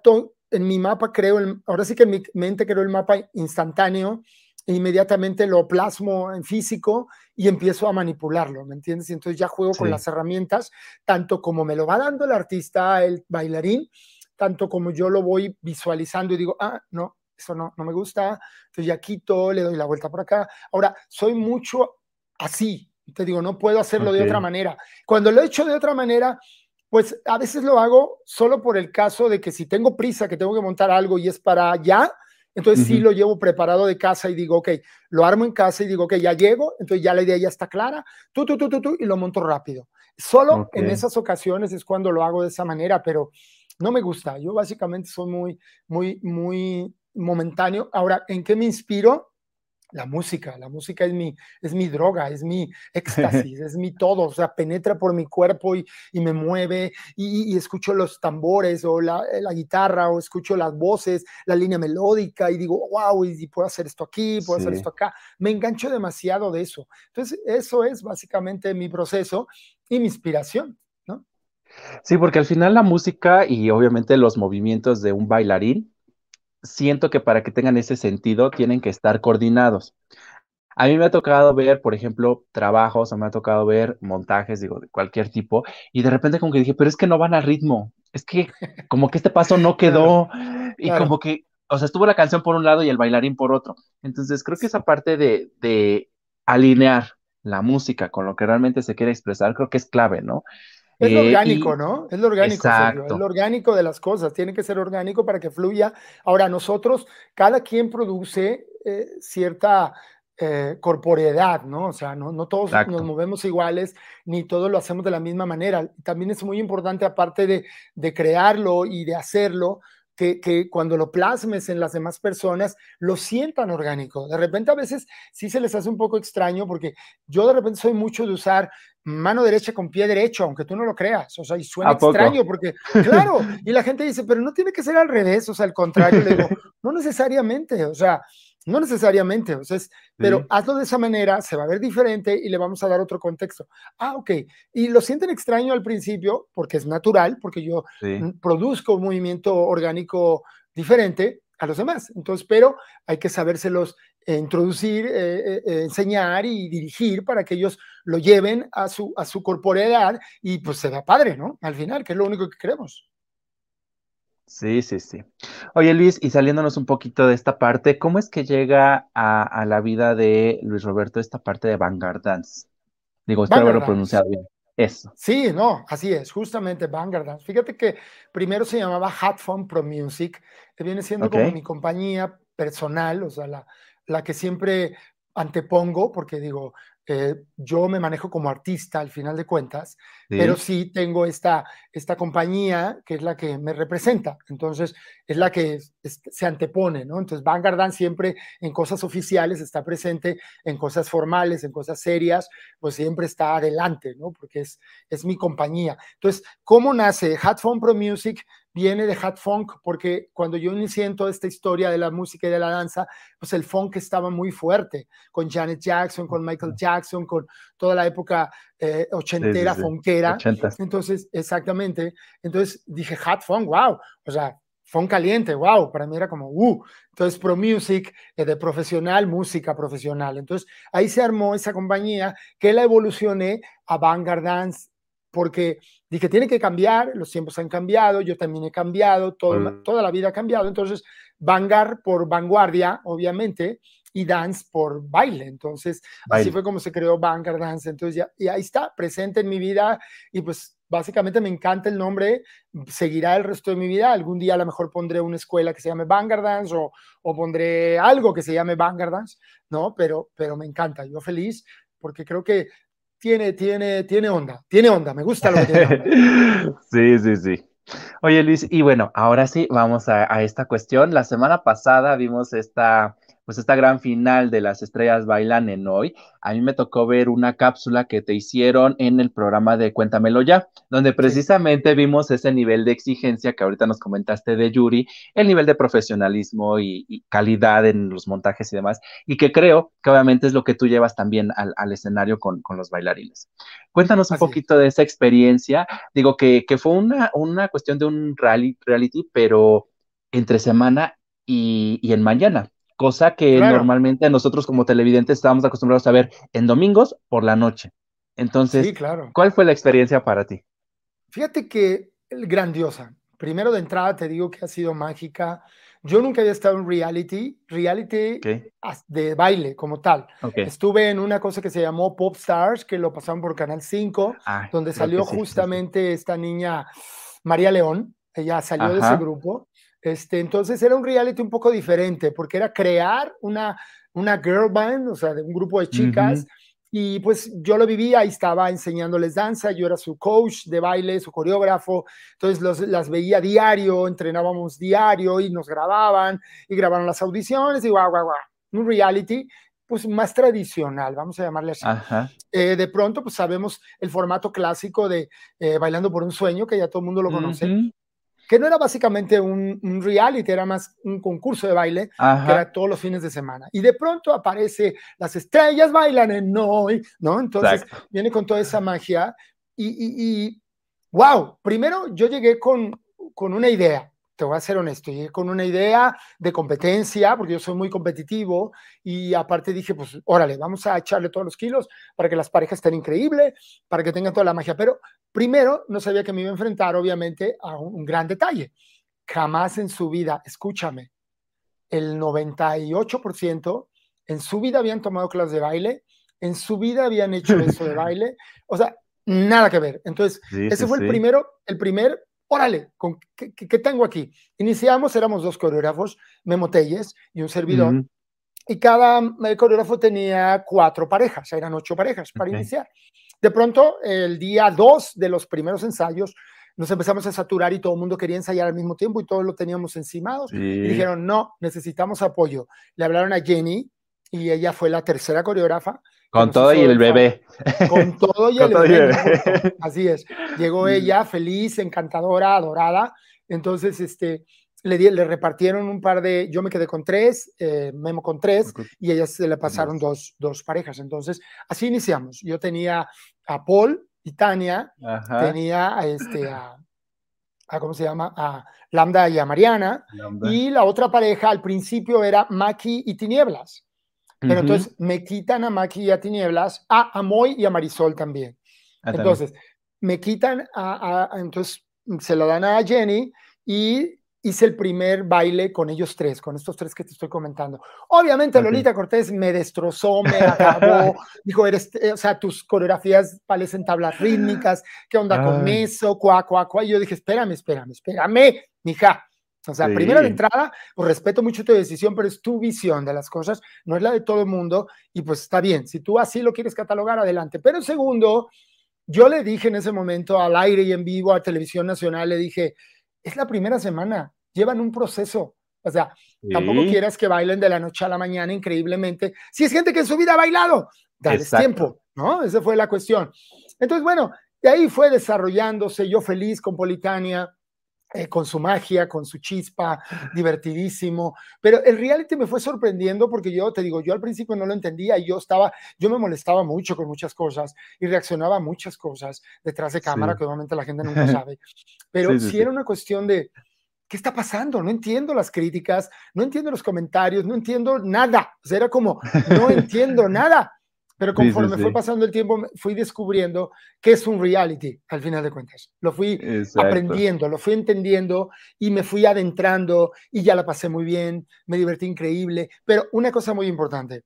en mi mapa creo, ahora sí que en mi mente creo el mapa instantáneo, e inmediatamente lo plasmo en físico y empiezo a manipularlo, ¿me entiendes? Y entonces ya juego con las herramientas, tanto como me lo va dando el artista, el bailarín, tanto como yo lo voy visualizando y digo, ah, no, eso no, no me gusta, entonces ya quito, le doy la vuelta por acá. Ahora, soy mucho así, te digo, no puedo hacerlo de otra manera. Cuando lo he hecho de otra manera, pues a veces lo hago solo por el caso de que si tengo prisa, que tengo que montar algo y es para allá, entonces sí lo llevo preparado de casa y digo, ok, lo armo en casa y digo, ok, ya llego, entonces ya la idea ya está clara, tú, tú, tú, tú, tú, y lo monto rápido. Solo en esas ocasiones es cuando lo hago de esa manera, pero no me gusta. Yo básicamente soy muy, muy, muy momentáneo. Ahora, ¿en qué me inspiro? La música, la música es mi, es mi droga, es mi éxtasis, es mi todo, o sea, penetra por mi cuerpo y, me mueve y, escucho los tambores o la, guitarra o escucho las voces, la línea melódica y digo, wow, y, puedo hacer esto aquí, puedo hacer esto acá. Me engancho demasiado de eso. Entonces, eso es básicamente mi proceso y mi inspiración. ¿no? Sí, porque al final la música y obviamente los movimientos de un bailarín siento que para que tengan ese sentido tienen que estar coordinados. A mí me ha tocado ver, por ejemplo, trabajos, o me ha tocado ver montajes, digo, de cualquier tipo, y de repente como que dije, pero es que no van al ritmo, es que como que este paso no quedó, y como que, o sea, estuvo la canción por un lado y el bailarín por otro. Entonces creo que esa parte de, de alinear la música con lo que realmente se quiere expresar, creo que es clave, ¿no? Es lo eh, orgánico, ¿no? Es lo orgánico, es lo orgánico de las cosas, tiene que ser orgánico para que fluya. Ahora, nosotros, cada quien produce eh, cierta eh, corporeidad, ¿no? O sea, no, no todos nos movemos iguales, ni todos lo hacemos de la misma manera. También es muy importante, aparte de, de crearlo y de hacerlo, que, que, cuando lo plasmes en las demás personas lo sientan orgánico. De repente a veces sí se les hace un poco extraño porque yo de repente soy mucho de usar mano derecha con pie derecho, aunque tú no lo creas, o sea, y suena extraño porque, claro, y la gente dice, pero no tiene que ser al revés, o sea, al contrario, le digo, no necesariamente, o sea, no necesariamente, o sea, pero hazlo de esa manera, se va a ver diferente y le vamos a dar otro contexto. Ah, ok, y lo sienten extraño al principio porque es natural, porque yo produzco un movimiento orgánico diferente a los demás, entonces, pero hay que sabérselos eh, introducir, eh, eh, enseñar y dirigir para que ellos lo lleven a su, a su corporeidad y pues se da padre, ¿no? Al final, que es lo único que queremos. Sí, sí, sí. Oye, Luis, y saliéndonos un poquito de esta parte, ¿cómo es que llega a, la vida de Luis Roberto esta parte de Vanguard Dance? Digo, espero haberlo pronunciado bien. Eso. Sí, no, así es, justamente Vanguard Dance. Fíjate que primero se llamaba Hatphone Pro Music, que viene siendo como mi compañía personal, o sea, la, la que siempre antepongo, porque digo, eh, yo me manejo como artista al final de cuentas, pero sí tengo esta, esta compañía que es la que me representa, entonces es la que se antepone, ¿no? Entonces Vanguard siempre en cosas oficiales está presente, en cosas formales, en cosas serias, pues siempre está adelante, ¿no? Porque es, es mi compañía. Entonces, ¿cómo nace Hatphone Pro Music? Viene de Hat Funk, porque cuando yo inicié en toda esta historia de la música y de la danza, pues el funk estaba muy fuerte, con Janet Jackson, con Michael Jackson, con toda la época eh, ochentera, funkera. Entonces, exactamente. Entonces dije, Hat Funk, wow, o sea, funk caliente, wow, para mí era como, uh. Entonces, Pro Music, eh, de profesional, música profesional. Entonces, ahí se armó esa compañía que la evolucioné a Vanguard Dance porque dije, tiene que cambiar, los tiempos han cambiado, yo también he cambiado, toda la vida ha cambiado, entonces Vanguard por vanguardia, obviamente, y dance por baile. Entonces, así fue como se creó Vanguard Dance. Entonces, ya, y ahí está, presente en mi vida y pues básicamente me encanta el nombre, seguirá el resto de mi vida. Algún día a lo mejor pondré una escuela que se llame Vanguard Dance o, o pondré algo que se llame Vanguard Dance, ¿no? Pero, pero me encanta, yo feliz porque creo que tiene, tiene, tiene onda, tiene onda, me gusta lo que tiene. sí, sí, sí. Oye Luis, y bueno, ahora sí, vamos a, esta cuestión. La semana pasada vimos esta pues esta gran final de las estrellas bailan en hoy, a mí me tocó ver una cápsula que te hicieron en el programa de Cuéntamelo ya, donde precisamente vimos ese nivel de exigencia que ahorita nos comentaste de Yuri, el nivel de profesionalismo y, calidad en los montajes y demás, y que creo que obviamente es lo que tú llevas también al, escenario con, los bailarines. Cuéntanos un poquito de esa experiencia, digo que, fue una, una cuestión de un reality, pero entre semana y, y en mañana cosa que normalmente nosotros como televidentes estábamos acostumbrados a ver en domingos por la noche. Entonces, claro. ¿cuál fue la experiencia para ti? Fíjate que grandiosa. Primero de entrada te digo que ha sido mágica. Yo nunca había estado en reality, reality de baile como tal. Estuve en una cosa que se llamó Pop Stars, que lo pasaron por Canal 5, ah, donde salió justamente esta niña María León. Ella salió de ese grupo. Este, entonces era un reality un poco diferente, porque era crear una, una girl band, o sea, de un grupo de chicas. Y pues yo lo vivía, ahí estaba enseñándoles danza, yo era su coach de baile, su coreógrafo, entonces los, las veía diario, entrenábamos diario y nos grababan y grabaron las audiciones y guau, guau, guau. Un reality pues más tradicional, vamos a llamarle así. Eh, de pronto, pues sabemos el formato clásico de eh, Bailando por un Sueño, que ya todo el mundo lo conoce, que no era básicamente un, reality, era más un concurso de baile, que era todos los fines de semana. Y de pronto aparece Las estrellas bailan en hoy, ¿no? Entonces viene con toda esa magia y, y, wow, primero yo llegué con, con una idea, te voy a ser honesto, llegué con una idea de competencia, porque yo soy muy competitivo, y aparte dije, pues, órale, vamos a echarle todos los kilos para que las parejas estén increíbles, para que tengan toda la magia. Pero primero, no sabía que me iba a enfrentar, obviamente, a un, gran detalle. Jamás en su vida, escúchame, el 98% en su vida habían tomado clases de baile, en su vida habían hecho eso de baile, o sea, nada que ver. Entonces, ese fue el primero, el primer órale, ¿con qué, tengo aquí? Iniciamos, éramos dos coreógrafos, Memo Telles y un servidor, y cada eh, coreógrafo tenía cuatro parejas, eran ocho parejas para iniciar. De pronto, el día dos de los primeros ensayos, nos empezamos a saturar y todo el mundo quería ensayar al mismo tiempo y todos lo teníamos encimados. Y dijeron, no, necesitamos apoyo. Le hablaron a Jenny y ella fue la tercera coreógrafa con todo y el bebé. Con todo y el bebé. Así es. Llegó mm. ella feliz, encantadora, adorada. Entonces, este, le, le repartieron un par de, yo me quedé con tres, eh, Memo con tres, y ellas se le pasaron dos, dos parejas. Entonces, así iniciamos. Yo tenía a Paul y Tania, tenía a, este, a, ¿cómo se llama? A Lambda y a Mariana, y la otra pareja al principio era Maki y Tinieblas. Pero entonces me quitan a Maki y a Tinieblas, a, Moy y a Marisol también. Ah, entonces, me quitan a, entonces se lo dan a Jenny y hice el paprimer baile con ellos tres, con estos tres que te estoy comentando. Obviamente Lolita Cortés me destrozó, me acabó, dijo, eres, eh, o sea, tus coreografías parecen tablas rítmicas, ¿qué onda con eso? Cuá, cuá, cuá. Y yo dije, espérame, espérame, espérame, mija. O sea, primero de entrada, pues respeto mucho tu decisión, pero es tu visión de las cosas, no es la de todo el mundo, y pues está bien, si tú así lo quieres catalogar, adelante. Pero segundo, yo le dije en ese momento al aire y en vivo a Televisión Nacional, le dije, es la primera semana, llevan un proceso. O sea, tampoco quieras que bailen de la noche a la mañana increíblemente. Si es gente que en su vida ha bailado, dale tiempo, ¿no? Esa fue la cuestión. Entonces, bueno, de ahí fue desarrollándose, yo feliz con Politania, eh, con su magia, con su chispa, divertidísimo. Pero el reality me fue sorprendiendo porque yo te digo, yo al principio no lo entendía y yo estaba, yo me molestaba mucho con muchas cosas y reaccionaba a muchas cosas detrás de cámara que obviamente la gente nunca sabe. Pero si era una cuestión de, ¿qué está pasando? No entiendo las críticas, no entiendo los comentarios, no entiendo nada. O sea, era como, no entiendo nada. Pero conforme fue pasando el tiempo, fui descubriendo que es un reality, al final de cuentas. Lo fui aprendiendo, lo fui entendiendo y me fui adentrando y ya la pasé muy bien, me divertí increíble. Pero una cosa muy importante,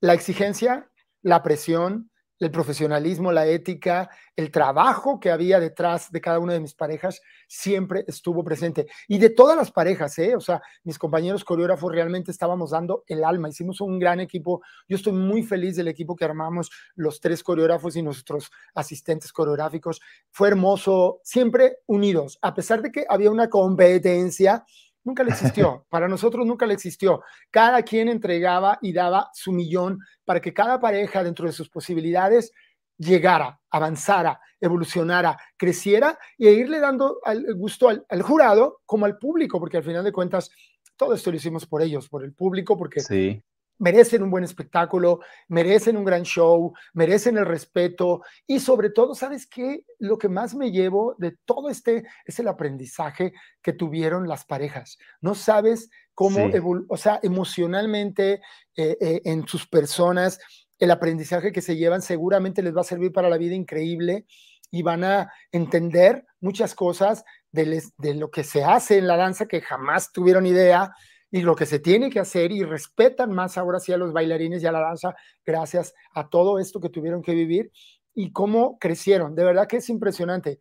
la exigencia, la presión, el profesionalismo, la ética, el trabajo que había detrás de cada una de mis parejas siempre estuvo presente. Y de todas las parejas, ¿eh? O sea, mis compañeros coreógrafos realmente estábamos dando el alma, hicimos un gran equipo. Yo estoy muy feliz del equipo que armamos, los tres coreógrafos y nuestros asistentes coreográficos. Fue hermoso, siempre unidos, a pesar de que había una competencia nunca le existió. Para nosotros nunca le existió. Cada quien entregaba y daba su millón para que cada pareja dentro de sus posibilidades llegara, avanzara, evolucionara, creciera y irle dando el gusto al, jurado como al público, porque al final de cuentas todo esto lo hicimos por ellos, por el público, porque sí merecen un buen espectáculo, merecen un gran show, merecen el respeto y sobre todo, ¿sabes qué? Lo que más me llevo de todo este es el aprendizaje que tuvieron las parejas. No sabes cómo, o sea, emocionalmente eh, eh, en sus personas, el aprendizaje que se llevan seguramente les va a servir para la vida increíble y van a entender muchas cosas de, de lo que se hace en la danza que jamás tuvieron idea y lo que se tiene que hacer y respetan más ahora sí a los bailarines y a la danza gracias a todo esto que tuvieron que vivir y cómo crecieron. De verdad que es impresionante.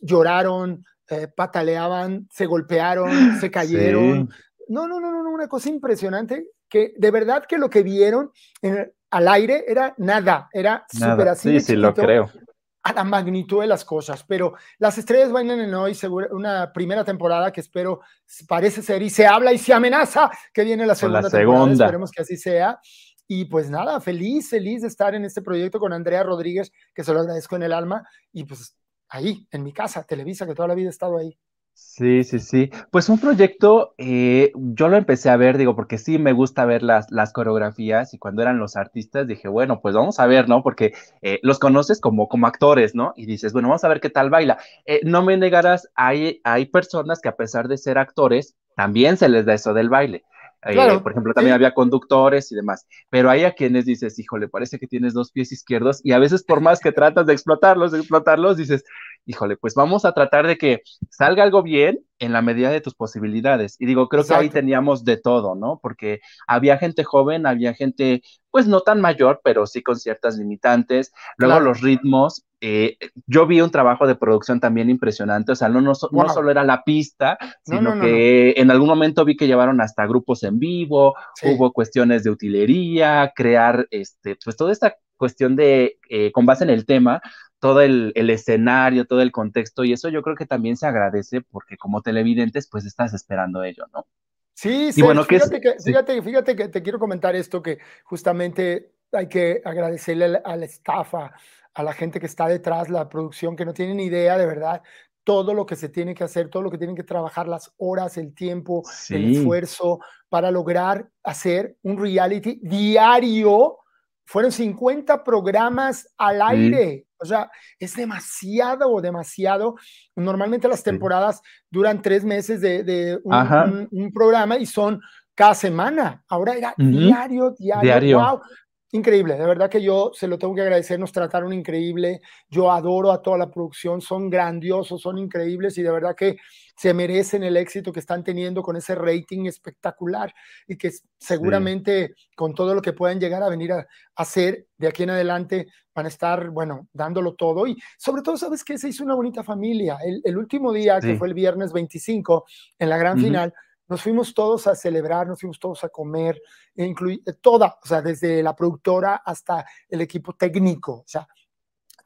Lloraron, eh, pataleaban, se golpearon, se cayeron. No, no, no, no, una cosa impresionante que de verdad que lo que vieron al aire era nada, era súper así. Sí, sí, lo creo a la magnitud de las cosas, pero las estrellas bailan en hoy, una primera temporada que espero parece ser y se habla y se amenaza que viene la segunda, temporada, esperemos que así sea. Y pues nada, feliz, feliz de estar en este proyecto con Andrea Rodríguez, que se lo agradezco en el alma, y pues ahí, en mi casa, Televisa, que toda la vida he estado ahí. Sí, sí, sí. Pues un proyecto, eh, yo lo empecé a ver, digo, porque sí me gusta ver las, las coreografías y cuando eran los artistas dije, bueno, pues vamos a ver, ¿no? Porque eh, los conoces como, como actores, ¿no? Y dices, bueno, vamos a ver qué tal baila. Eh, no me negarás, hay, hay personas que a pesar de ser actores, también se les da eso del baile. Por ejemplo, también había conductores y demás. Pero hay a quienes dices, híjole, parece que tienes dos pies izquierdos y a veces por más que tratas de explotarlos, de explotarlos, dices, híjole, pues vamos a tratar de que salga algo bien en la medida de tus posibilidades. Y digo, creo que ahí teníamos de todo, ¿no? Porque había gente joven, había gente, pues no tan mayor, pero sí con ciertas limitantes. Luego los ritmos. Eh, yo vi un trabajo de producción también impresionante, o sea, no, no, solo era la pista, sino que en algún momento vi que llevaron hasta grupos en vivo, hubo cuestiones de utilería, crear, este, pues toda esta cuestión de, eh, con base en el tema, todo el, escenario, todo el contexto, y eso yo creo que también se agradece porque como televidentes, pues estás esperando ello, ¿no? Sí, sí, bueno, fíjate, que, fíjate, fíjate que te quiero comentar esto, que justamente hay que agradecerle a la estafa, a la gente que está detrás, la producción, que no tienen idea de verdad todo lo que se tiene que hacer, todo lo que tienen que trabajar, las horas, el tiempo, el esfuerzo para lograr hacer un reality diario. Fueron 50 programas al aire. O sea, es demasiado demasiado. Normalmente las temporadas duran tres meses de, un, programa y son cada semana. Ahora era diario, diario. Wow. Increíble, de verdad que yo se lo tengo que agradecer, nos trataron increíble, yo adoro a toda la producción, son grandiosos, son increíbles y de verdad que se merecen el éxito que están teniendo con ese rating espectacular y que seguramente con todo lo que puedan llegar a venir a, hacer de aquí en adelante van a estar, bueno, dándolo todo y sobre todo, ¿sabes qué? Se hizo una bonita familia. El, último día, que fue el viernes 25, en la gran final, nos fuimos todos a celebrar, nos fuimos todos a comer, e eh, toda, o sea, desde la productora hasta el equipo técnico, o sea,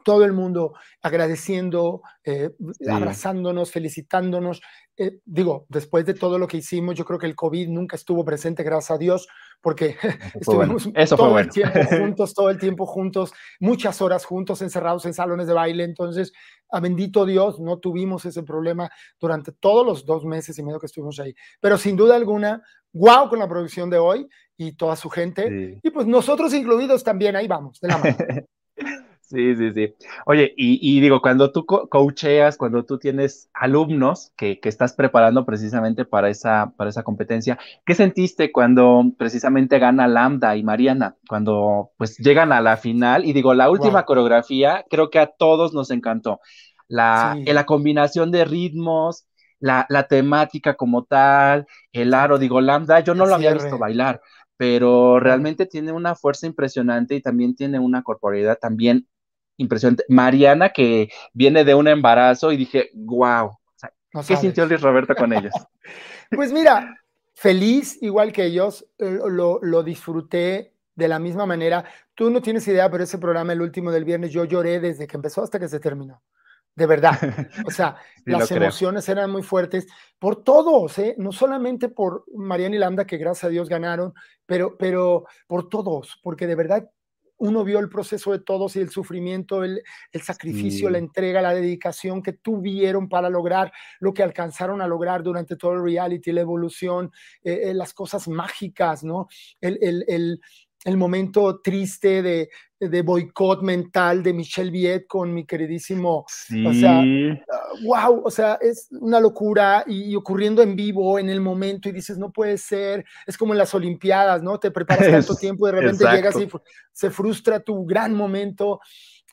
todo el mundo agradeciendo, eh, abrazándonos, felicitándonos. Eh, digo, después de todo lo que hicimos, yo creo que el COVID nunca estuvo presente, gracias a Dios, porque estuvimos todo el tiempo juntos, todo el tiempo juntos, muchas horas juntos, encerrados en salones de baile. Entonces, a bendito Dios, no tuvimos ese problema durante todos los dos meses y medio que estuvimos ahí. Pero sin duda alguna, wow con la producción de hoy y toda su gente. Y pues nosotros incluidos también, ahí vamos, de la mano. Sí, sí, sí. Oye, y, digo, cuando tú coacheas, cuando tú tienes alumnos que, que, estás preparando precisamente para esa, para esa competencia, ¿qué sentiste cuando precisamente gana Lambda y Mariana? Cuando pues llegan a la final y digo, la última coreografía creo que a todos nos encantó. La, la combinación de ritmos, la, la, temática como tal, el aro, digo, Lambda, yo no lo había visto bailar, pero realmente tiene una fuerza impresionante y también tiene una corporalidad también impresionante. Mariana, que viene de un embarazo y dije, wow, ¿qué sintió Luis Roberto con ellos? pues mira, feliz igual que ellos, eh, lo, lo, disfruté de la misma manera. Tú no tienes idea, pero ese programa, el último del viernes, yo lloré desde que empezó hasta que se terminó. de verdad. O sea, las emociones eran muy fuertes por todos, ¿eh? no solamente por Mariana y Lambda, que gracias a Dios ganaron, pero, pero por todos, porque de verdad uno vio el proceso de todos y el sufrimiento, el, sacrificio, la entrega, la dedicación que tuvieron para lograr lo que alcanzaron a lograr durante todo el reality, la evolución, eh, eh, las cosas mágicas, ¿no? el, el, el momento triste de, de boicot mental de Michelle Viet con mi queridísimo, o sea, wow, o sea, es una locura y, ocurriendo en vivo en el momento y dices, no puede ser, es como en las Olimpiadas, ¿no? Te preparas tanto tiempo y de repente llegas y se frustra tu gran momento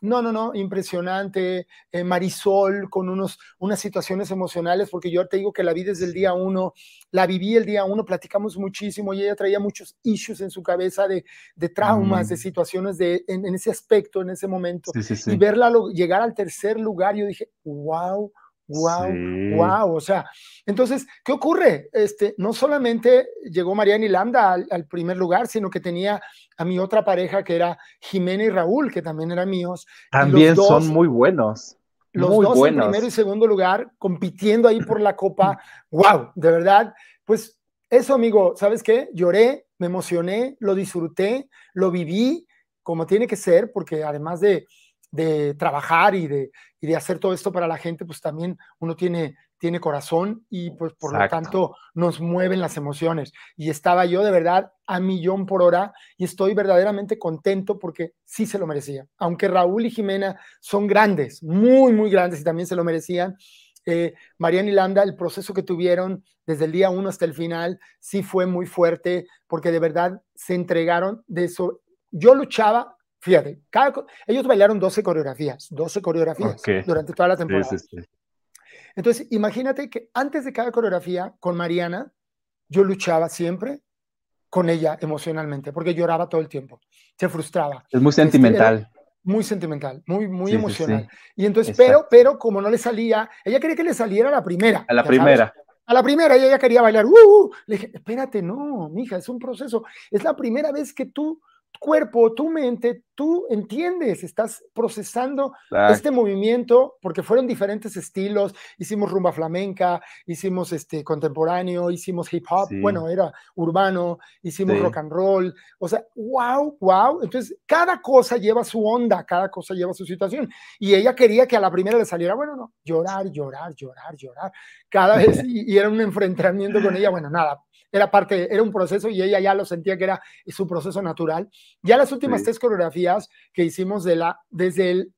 no, no, no, impresionante. Eh, Marisol con unos, unas situaciones emocionales, porque yo te digo que la vi desde el día uno, la viví el día uno, platicamos muchísimo y ella traía muchos issues en su cabeza de, de traumas, de mm. situaciones de, en, ese aspecto, en ese momento. Y verla llegar al tercer lugar, yo dije, wow, Wow, wow, o sea, entonces, ¿qué ocurre? Este, no solamente llegó Mariana y Lambda al, primer lugar, sino que tenía a mi otra pareja que era Jimena y Raúl, que también eran míos. También son muy buenos. Los dos en primero y segundo lugar, compitiendo ahí por la copa. wow, de verdad, pues eso, amigo, ¿sabes qué? Lloré, me emocioné, lo disfruté, lo viví como tiene que ser, porque además de, de trabajar y de, y de hacer todo esto para la gente, pues también uno tiene, tiene corazón y pues por lo tanto nos mueven las emociones. Y estaba yo de verdad a millón por hora y estoy verdaderamente contento porque sí se lo merecía. Aunque Raúl y Jimena son grandes, muy, muy grandes y también se lo merecían. Eh, Mariana y Landa, el proceso que tuvieron desde el día uno hasta el final, sí fue muy fuerte porque de verdad se entregaron de eso. Yo luchaba Fíjate, ellos bailaron 12 coreografías, 12 coreografías durante toda la temporada. Entonces, imagínate que antes de cada coreografía con Mariana, yo luchaba siempre con ella emocionalmente, porque lloraba todo el tiempo, se frustraba. Es muy este, sentimental. muy sentimental, muy, muy emocional. y entonces, pero, pero como no le salía, ella quería que le saliera a la primera. A la primera. A la primera, ella ya quería bailar. Uh, uh, le dije, espérate, no, mija, es un proceso. Es la primera vez que tú cuerpo, tu mente, tú entiendes, estás procesando este movimiento porque fueron diferentes estilos. Hicimos rumba flamenca, hicimos este contemporáneo, hicimos hip hop, bueno, era urbano, hicimos rock and roll. O sea, wow, wow. Entonces, cada cosa lleva su onda, cada cosa lleva su situación. Y ella quería que a la primera le saliera, bueno, no, llorar, llorar, llorar, llorar. Cada vez, y era un enfrentamiento con ella, bueno, nada, era parte, era un proceso y ella ya lo sentía que era su proceso natural. Ya las últimas tres coreografías que hicimos de la, desde el,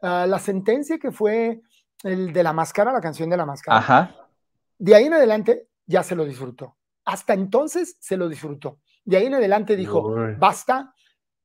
ah, la sentencia que fue el de la máscara, la canción de la máscara, de ahí en adelante ya se lo disfrutó. Hasta entonces se lo disfrutó. De ahí en adelante dijo, basta,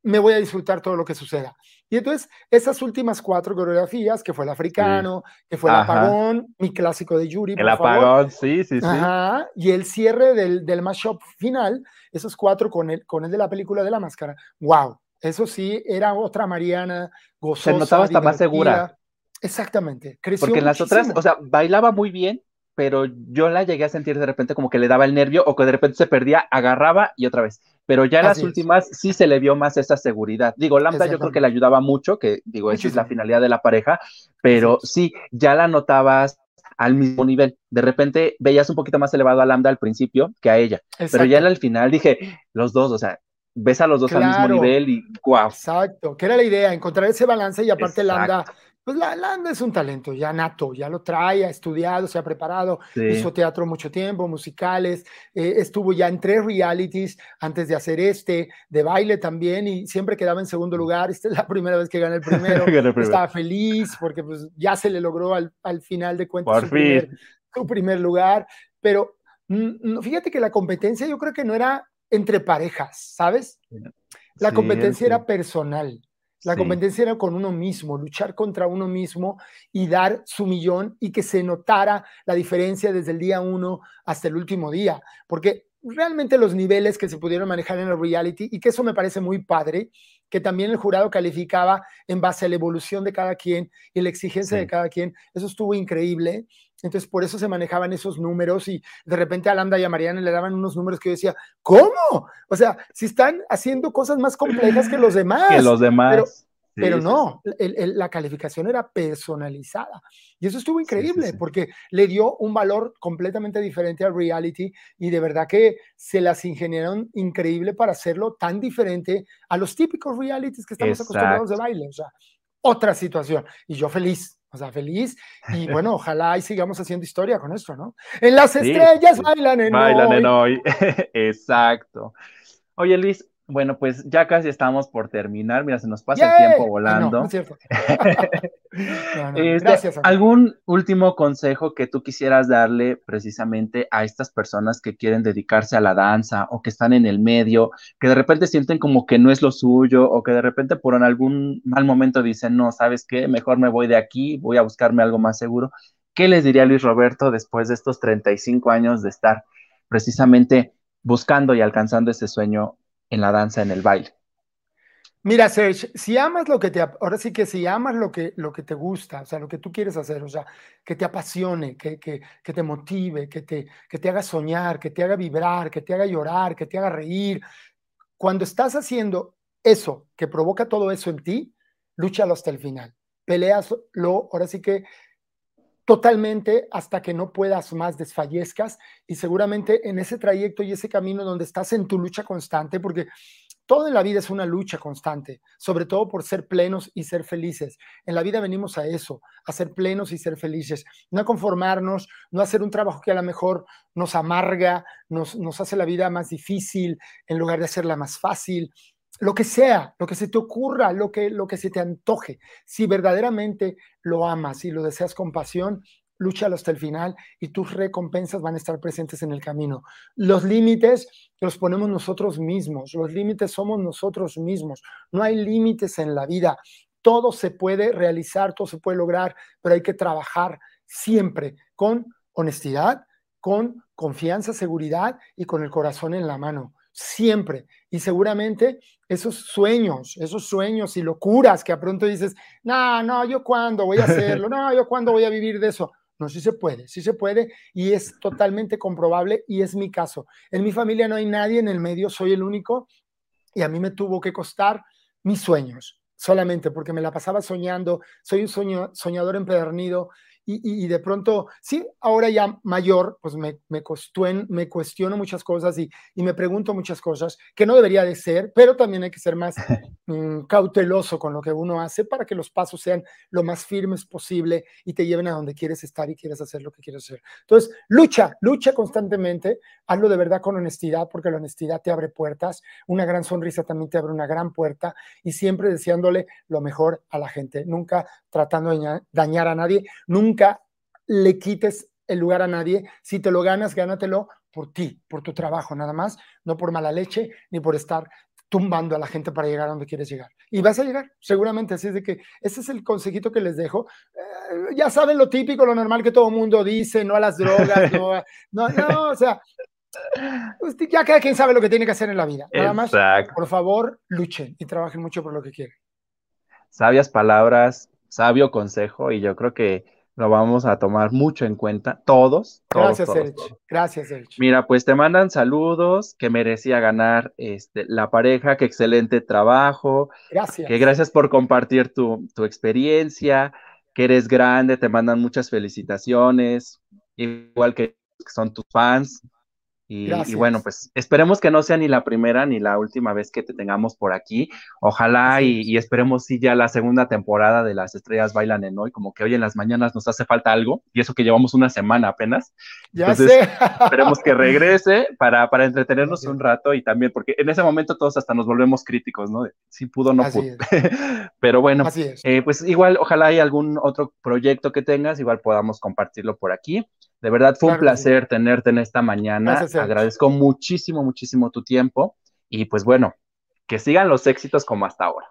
me voy a disfrutar todo lo que suceda. Y entonces, esas últimas cuatro coreografías, que fue el africano, que fue el apagón, mi clásico de Yuri. El apagón, sí, sí, sí. Ajá, y el cierre del, del mashup final, esos cuatro con el, con el de la película de la máscara. ¡Wow! Eso sí, era otra Mariana gozosa. Se notaba hasta más segura. Exactamente. Creció Porque en las otras, o sea, bailaba muy bien, pero yo la llegué a sentir de repente como que le daba el nervio o que de repente se perdía, agarraba y otra vez. Pero ya en las últimas sí se le vio más esa seguridad. Digo, Lambda yo creo que le ayudaba mucho, que digo, esa es la finalidad de la pareja, pero sí, ya la notabas al mismo nivel. De repente veías un poquito más elevado a Lambda al principio que a ella, pero ya al final dije, los dos, o sea, ves a los dos al mismo nivel y guau. Exacto, que era la idea, encontrar ese balance y aparte Lambda pues la, Landa es un talento ya nato, ya lo trae, ha estudiado, se ha preparado, hizo teatro mucho tiempo, musicales, eh, estuvo ya en tres realities antes de hacer este, de baile también, y siempre quedaba en segundo lugar. Esta es la primera vez que gana el primero. Estaba feliz porque pues, ya se le logró al, final de cuentas su primer, su, primer, lugar. Pero mm, fíjate que la competencia yo creo que no era entre parejas, ¿sabes? La competencia era personal. La competencia era con uno mismo, luchar contra uno mismo y dar su millón y que se notara la diferencia desde el día uno hasta el último día. Porque realmente los niveles que se pudieron manejar en el reality, y que eso me parece muy padre, que también el jurado calificaba en base a la evolución de cada quien y la exigencia de cada quien, eso estuvo increíble. Entonces, por eso se manejaban esos números y de repente a Landa y a Mariana le daban unos números que yo decía, ¿cómo? O sea, si están haciendo cosas más complejas que los demás. Que los demás. pero no, la calificación era personalizada. Y eso estuvo increíble porque le dio un valor completamente diferente al reality y de verdad que se las ingeniaron increíble para hacerlo tan diferente a los típicos realities que estamos acostumbrados de baile. O sea, otra situación. Y yo feliz, o sea, feliz. Y bueno, ojalá y sigamos haciendo historia con esto, ¿no? En las estrellas bailan en bailan en hoy. Exacto. Oye, Luis, bueno, pues ya casi estamos por terminar. Mira, se nos pasa el tiempo volando. no, es cierto. Este, Gracias. ¿Algún último consejo que tú quisieras darle precisamente a estas personas que quieren dedicarse a la danza o que están en el medio, que de repente sienten como que no es lo suyo o que de repente por algún mal momento dicen, no, ¿sabes qué? Mejor me voy de aquí, voy a buscarme algo más seguro. ¿Qué les diría Luis Roberto después de estos 35 años de estar precisamente buscando y alcanzando ese sueño en la danza, en el baile. Mira, Serge, si amas lo que te, ahora sí que si amas lo que, lo que te gusta, o sea, lo que tú quieres hacer, o sea, que te apasione, que, que, que te motive, que te, que te haga soñar, que te haga vibrar, que te haga llorar, que te haga reír, cuando estás haciendo eso, que provoca todo eso en ti, lúchalo hasta el final. Peleaslo, ahora sí que totalmente hasta que no puedas más, desfallezcas. Y seguramente en ese trayecto y ese camino donde estás en tu lucha constante, porque todo en la vida es una lucha constante, sobre todo por ser plenos y ser felices. En la vida venimos a eso, a ser plenos y ser felices, no a conformarnos, no a hacer un trabajo que a lo mejor nos amarga, nos, nos hace la vida más difícil en lugar de hacerla más fácil lo que sea, lo que se te ocurra, lo que, lo que se te antoje. Si verdaderamente lo amas y lo deseas con pasión, lúchalo hasta el final y tus recompensas van a estar presentes en el camino. Los límites los ponemos nosotros mismos, los límites somos nosotros mismos. No hay límites en la vida. Todo se puede realizar, todo se puede lograr, pero hay que trabajar siempre con honestidad, con confianza, seguridad y con el corazón en la mano siempre. Y seguramente esos sueños, esos sueños y locuras que a pronto dices, no, no, yo cuándo voy a hacerlo, no, yo cuándo voy a vivir de eso. No, sí se puede, sí se puede y es totalmente comprobable y es mi caso. En mi familia no hay nadie en el medio, soy el único y a mí me tuvo que costar mis sueños, solamente porque me la pasaba soñando, soy un soñador empedernido y, de pronto, sí, ahora ya mayor, pues me, me, me cuestiono muchas cosas y, y, me pregunto muchas cosas que no debería de ser, pero también hay que ser más mm, cauteloso con lo que uno hace para que los pasos sean lo más firmes posible y te lleven a donde quieres estar y quieres hacer lo que quieres hacer. Entonces, lucha, lucha constantemente, hazlo de verdad con honestidad, porque la honestidad te abre puertas, una gran sonrisa también te abre una gran puerta y siempre deseándole lo mejor a la gente, nunca tratando de dañar a nadie, nunca nunca le quites el lugar a nadie. Si te lo ganas, gánatelo por ti, por tu trabajo, nada más, no por mala leche ni por estar tumbando a la gente para llegar a donde quieres llegar. Y vas a llegar, seguramente. Así es de que ese es el consejito que les dejo. Eh, ya saben lo típico, lo normal que todo mundo dice, no a las drogas, no, no, no, o sea, pues, ya cada quien sabe lo que tiene que hacer en la vida. Nada más, por favor, luchen y trabajen mucho por lo que quieren. Sabias palabras, sabio consejo, y yo creo que lo vamos a tomar mucho en cuenta, todos. gracias, todos, Gracias, Sergio. Mira, pues te mandan saludos, que merecía ganar este, la pareja, que excelente trabajo. Gracias. Que gracias por compartir tu, tu experiencia, que eres grande, te mandan muchas felicitaciones, igual que son tus fans. Y, bueno, pues esperemos que no sea ni la primera ni la última vez que te tengamos por aquí. Ojalá y, esperemos si ya la segunda temporada de Las Estrellas Bailan en Hoy, como que hoy en las mañanas nos hace falta algo, y eso que llevamos una semana apenas. Ya sé. esperemos que regrese para, para entretenernos un rato y también, porque en ese momento todos hasta nos volvemos críticos, ¿no? Si pudo, no pudo. Pero bueno, eh, pues igual, ojalá hay algún otro proyecto que tengas, igual podamos compartirlo por aquí. De verdad fue un placer tenerte en esta mañana. Agradezco muchísimo, muchísimo tu tiempo y pues bueno, que sigan los éxitos como hasta ahora.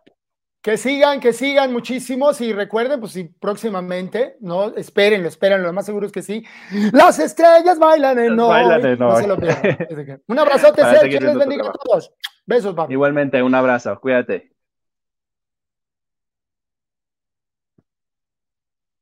Que sigan, que sigan muchísimos y recuerden, pues si próximamente, no, espérenlo, espérenlo, lo más seguro es que sí. Las estrellas bailan en hoy. Bailan en no se lo Un abrazote, Sergio, les bendiga a todos. Besos, papi. Igualmente, un abrazo, cuídate.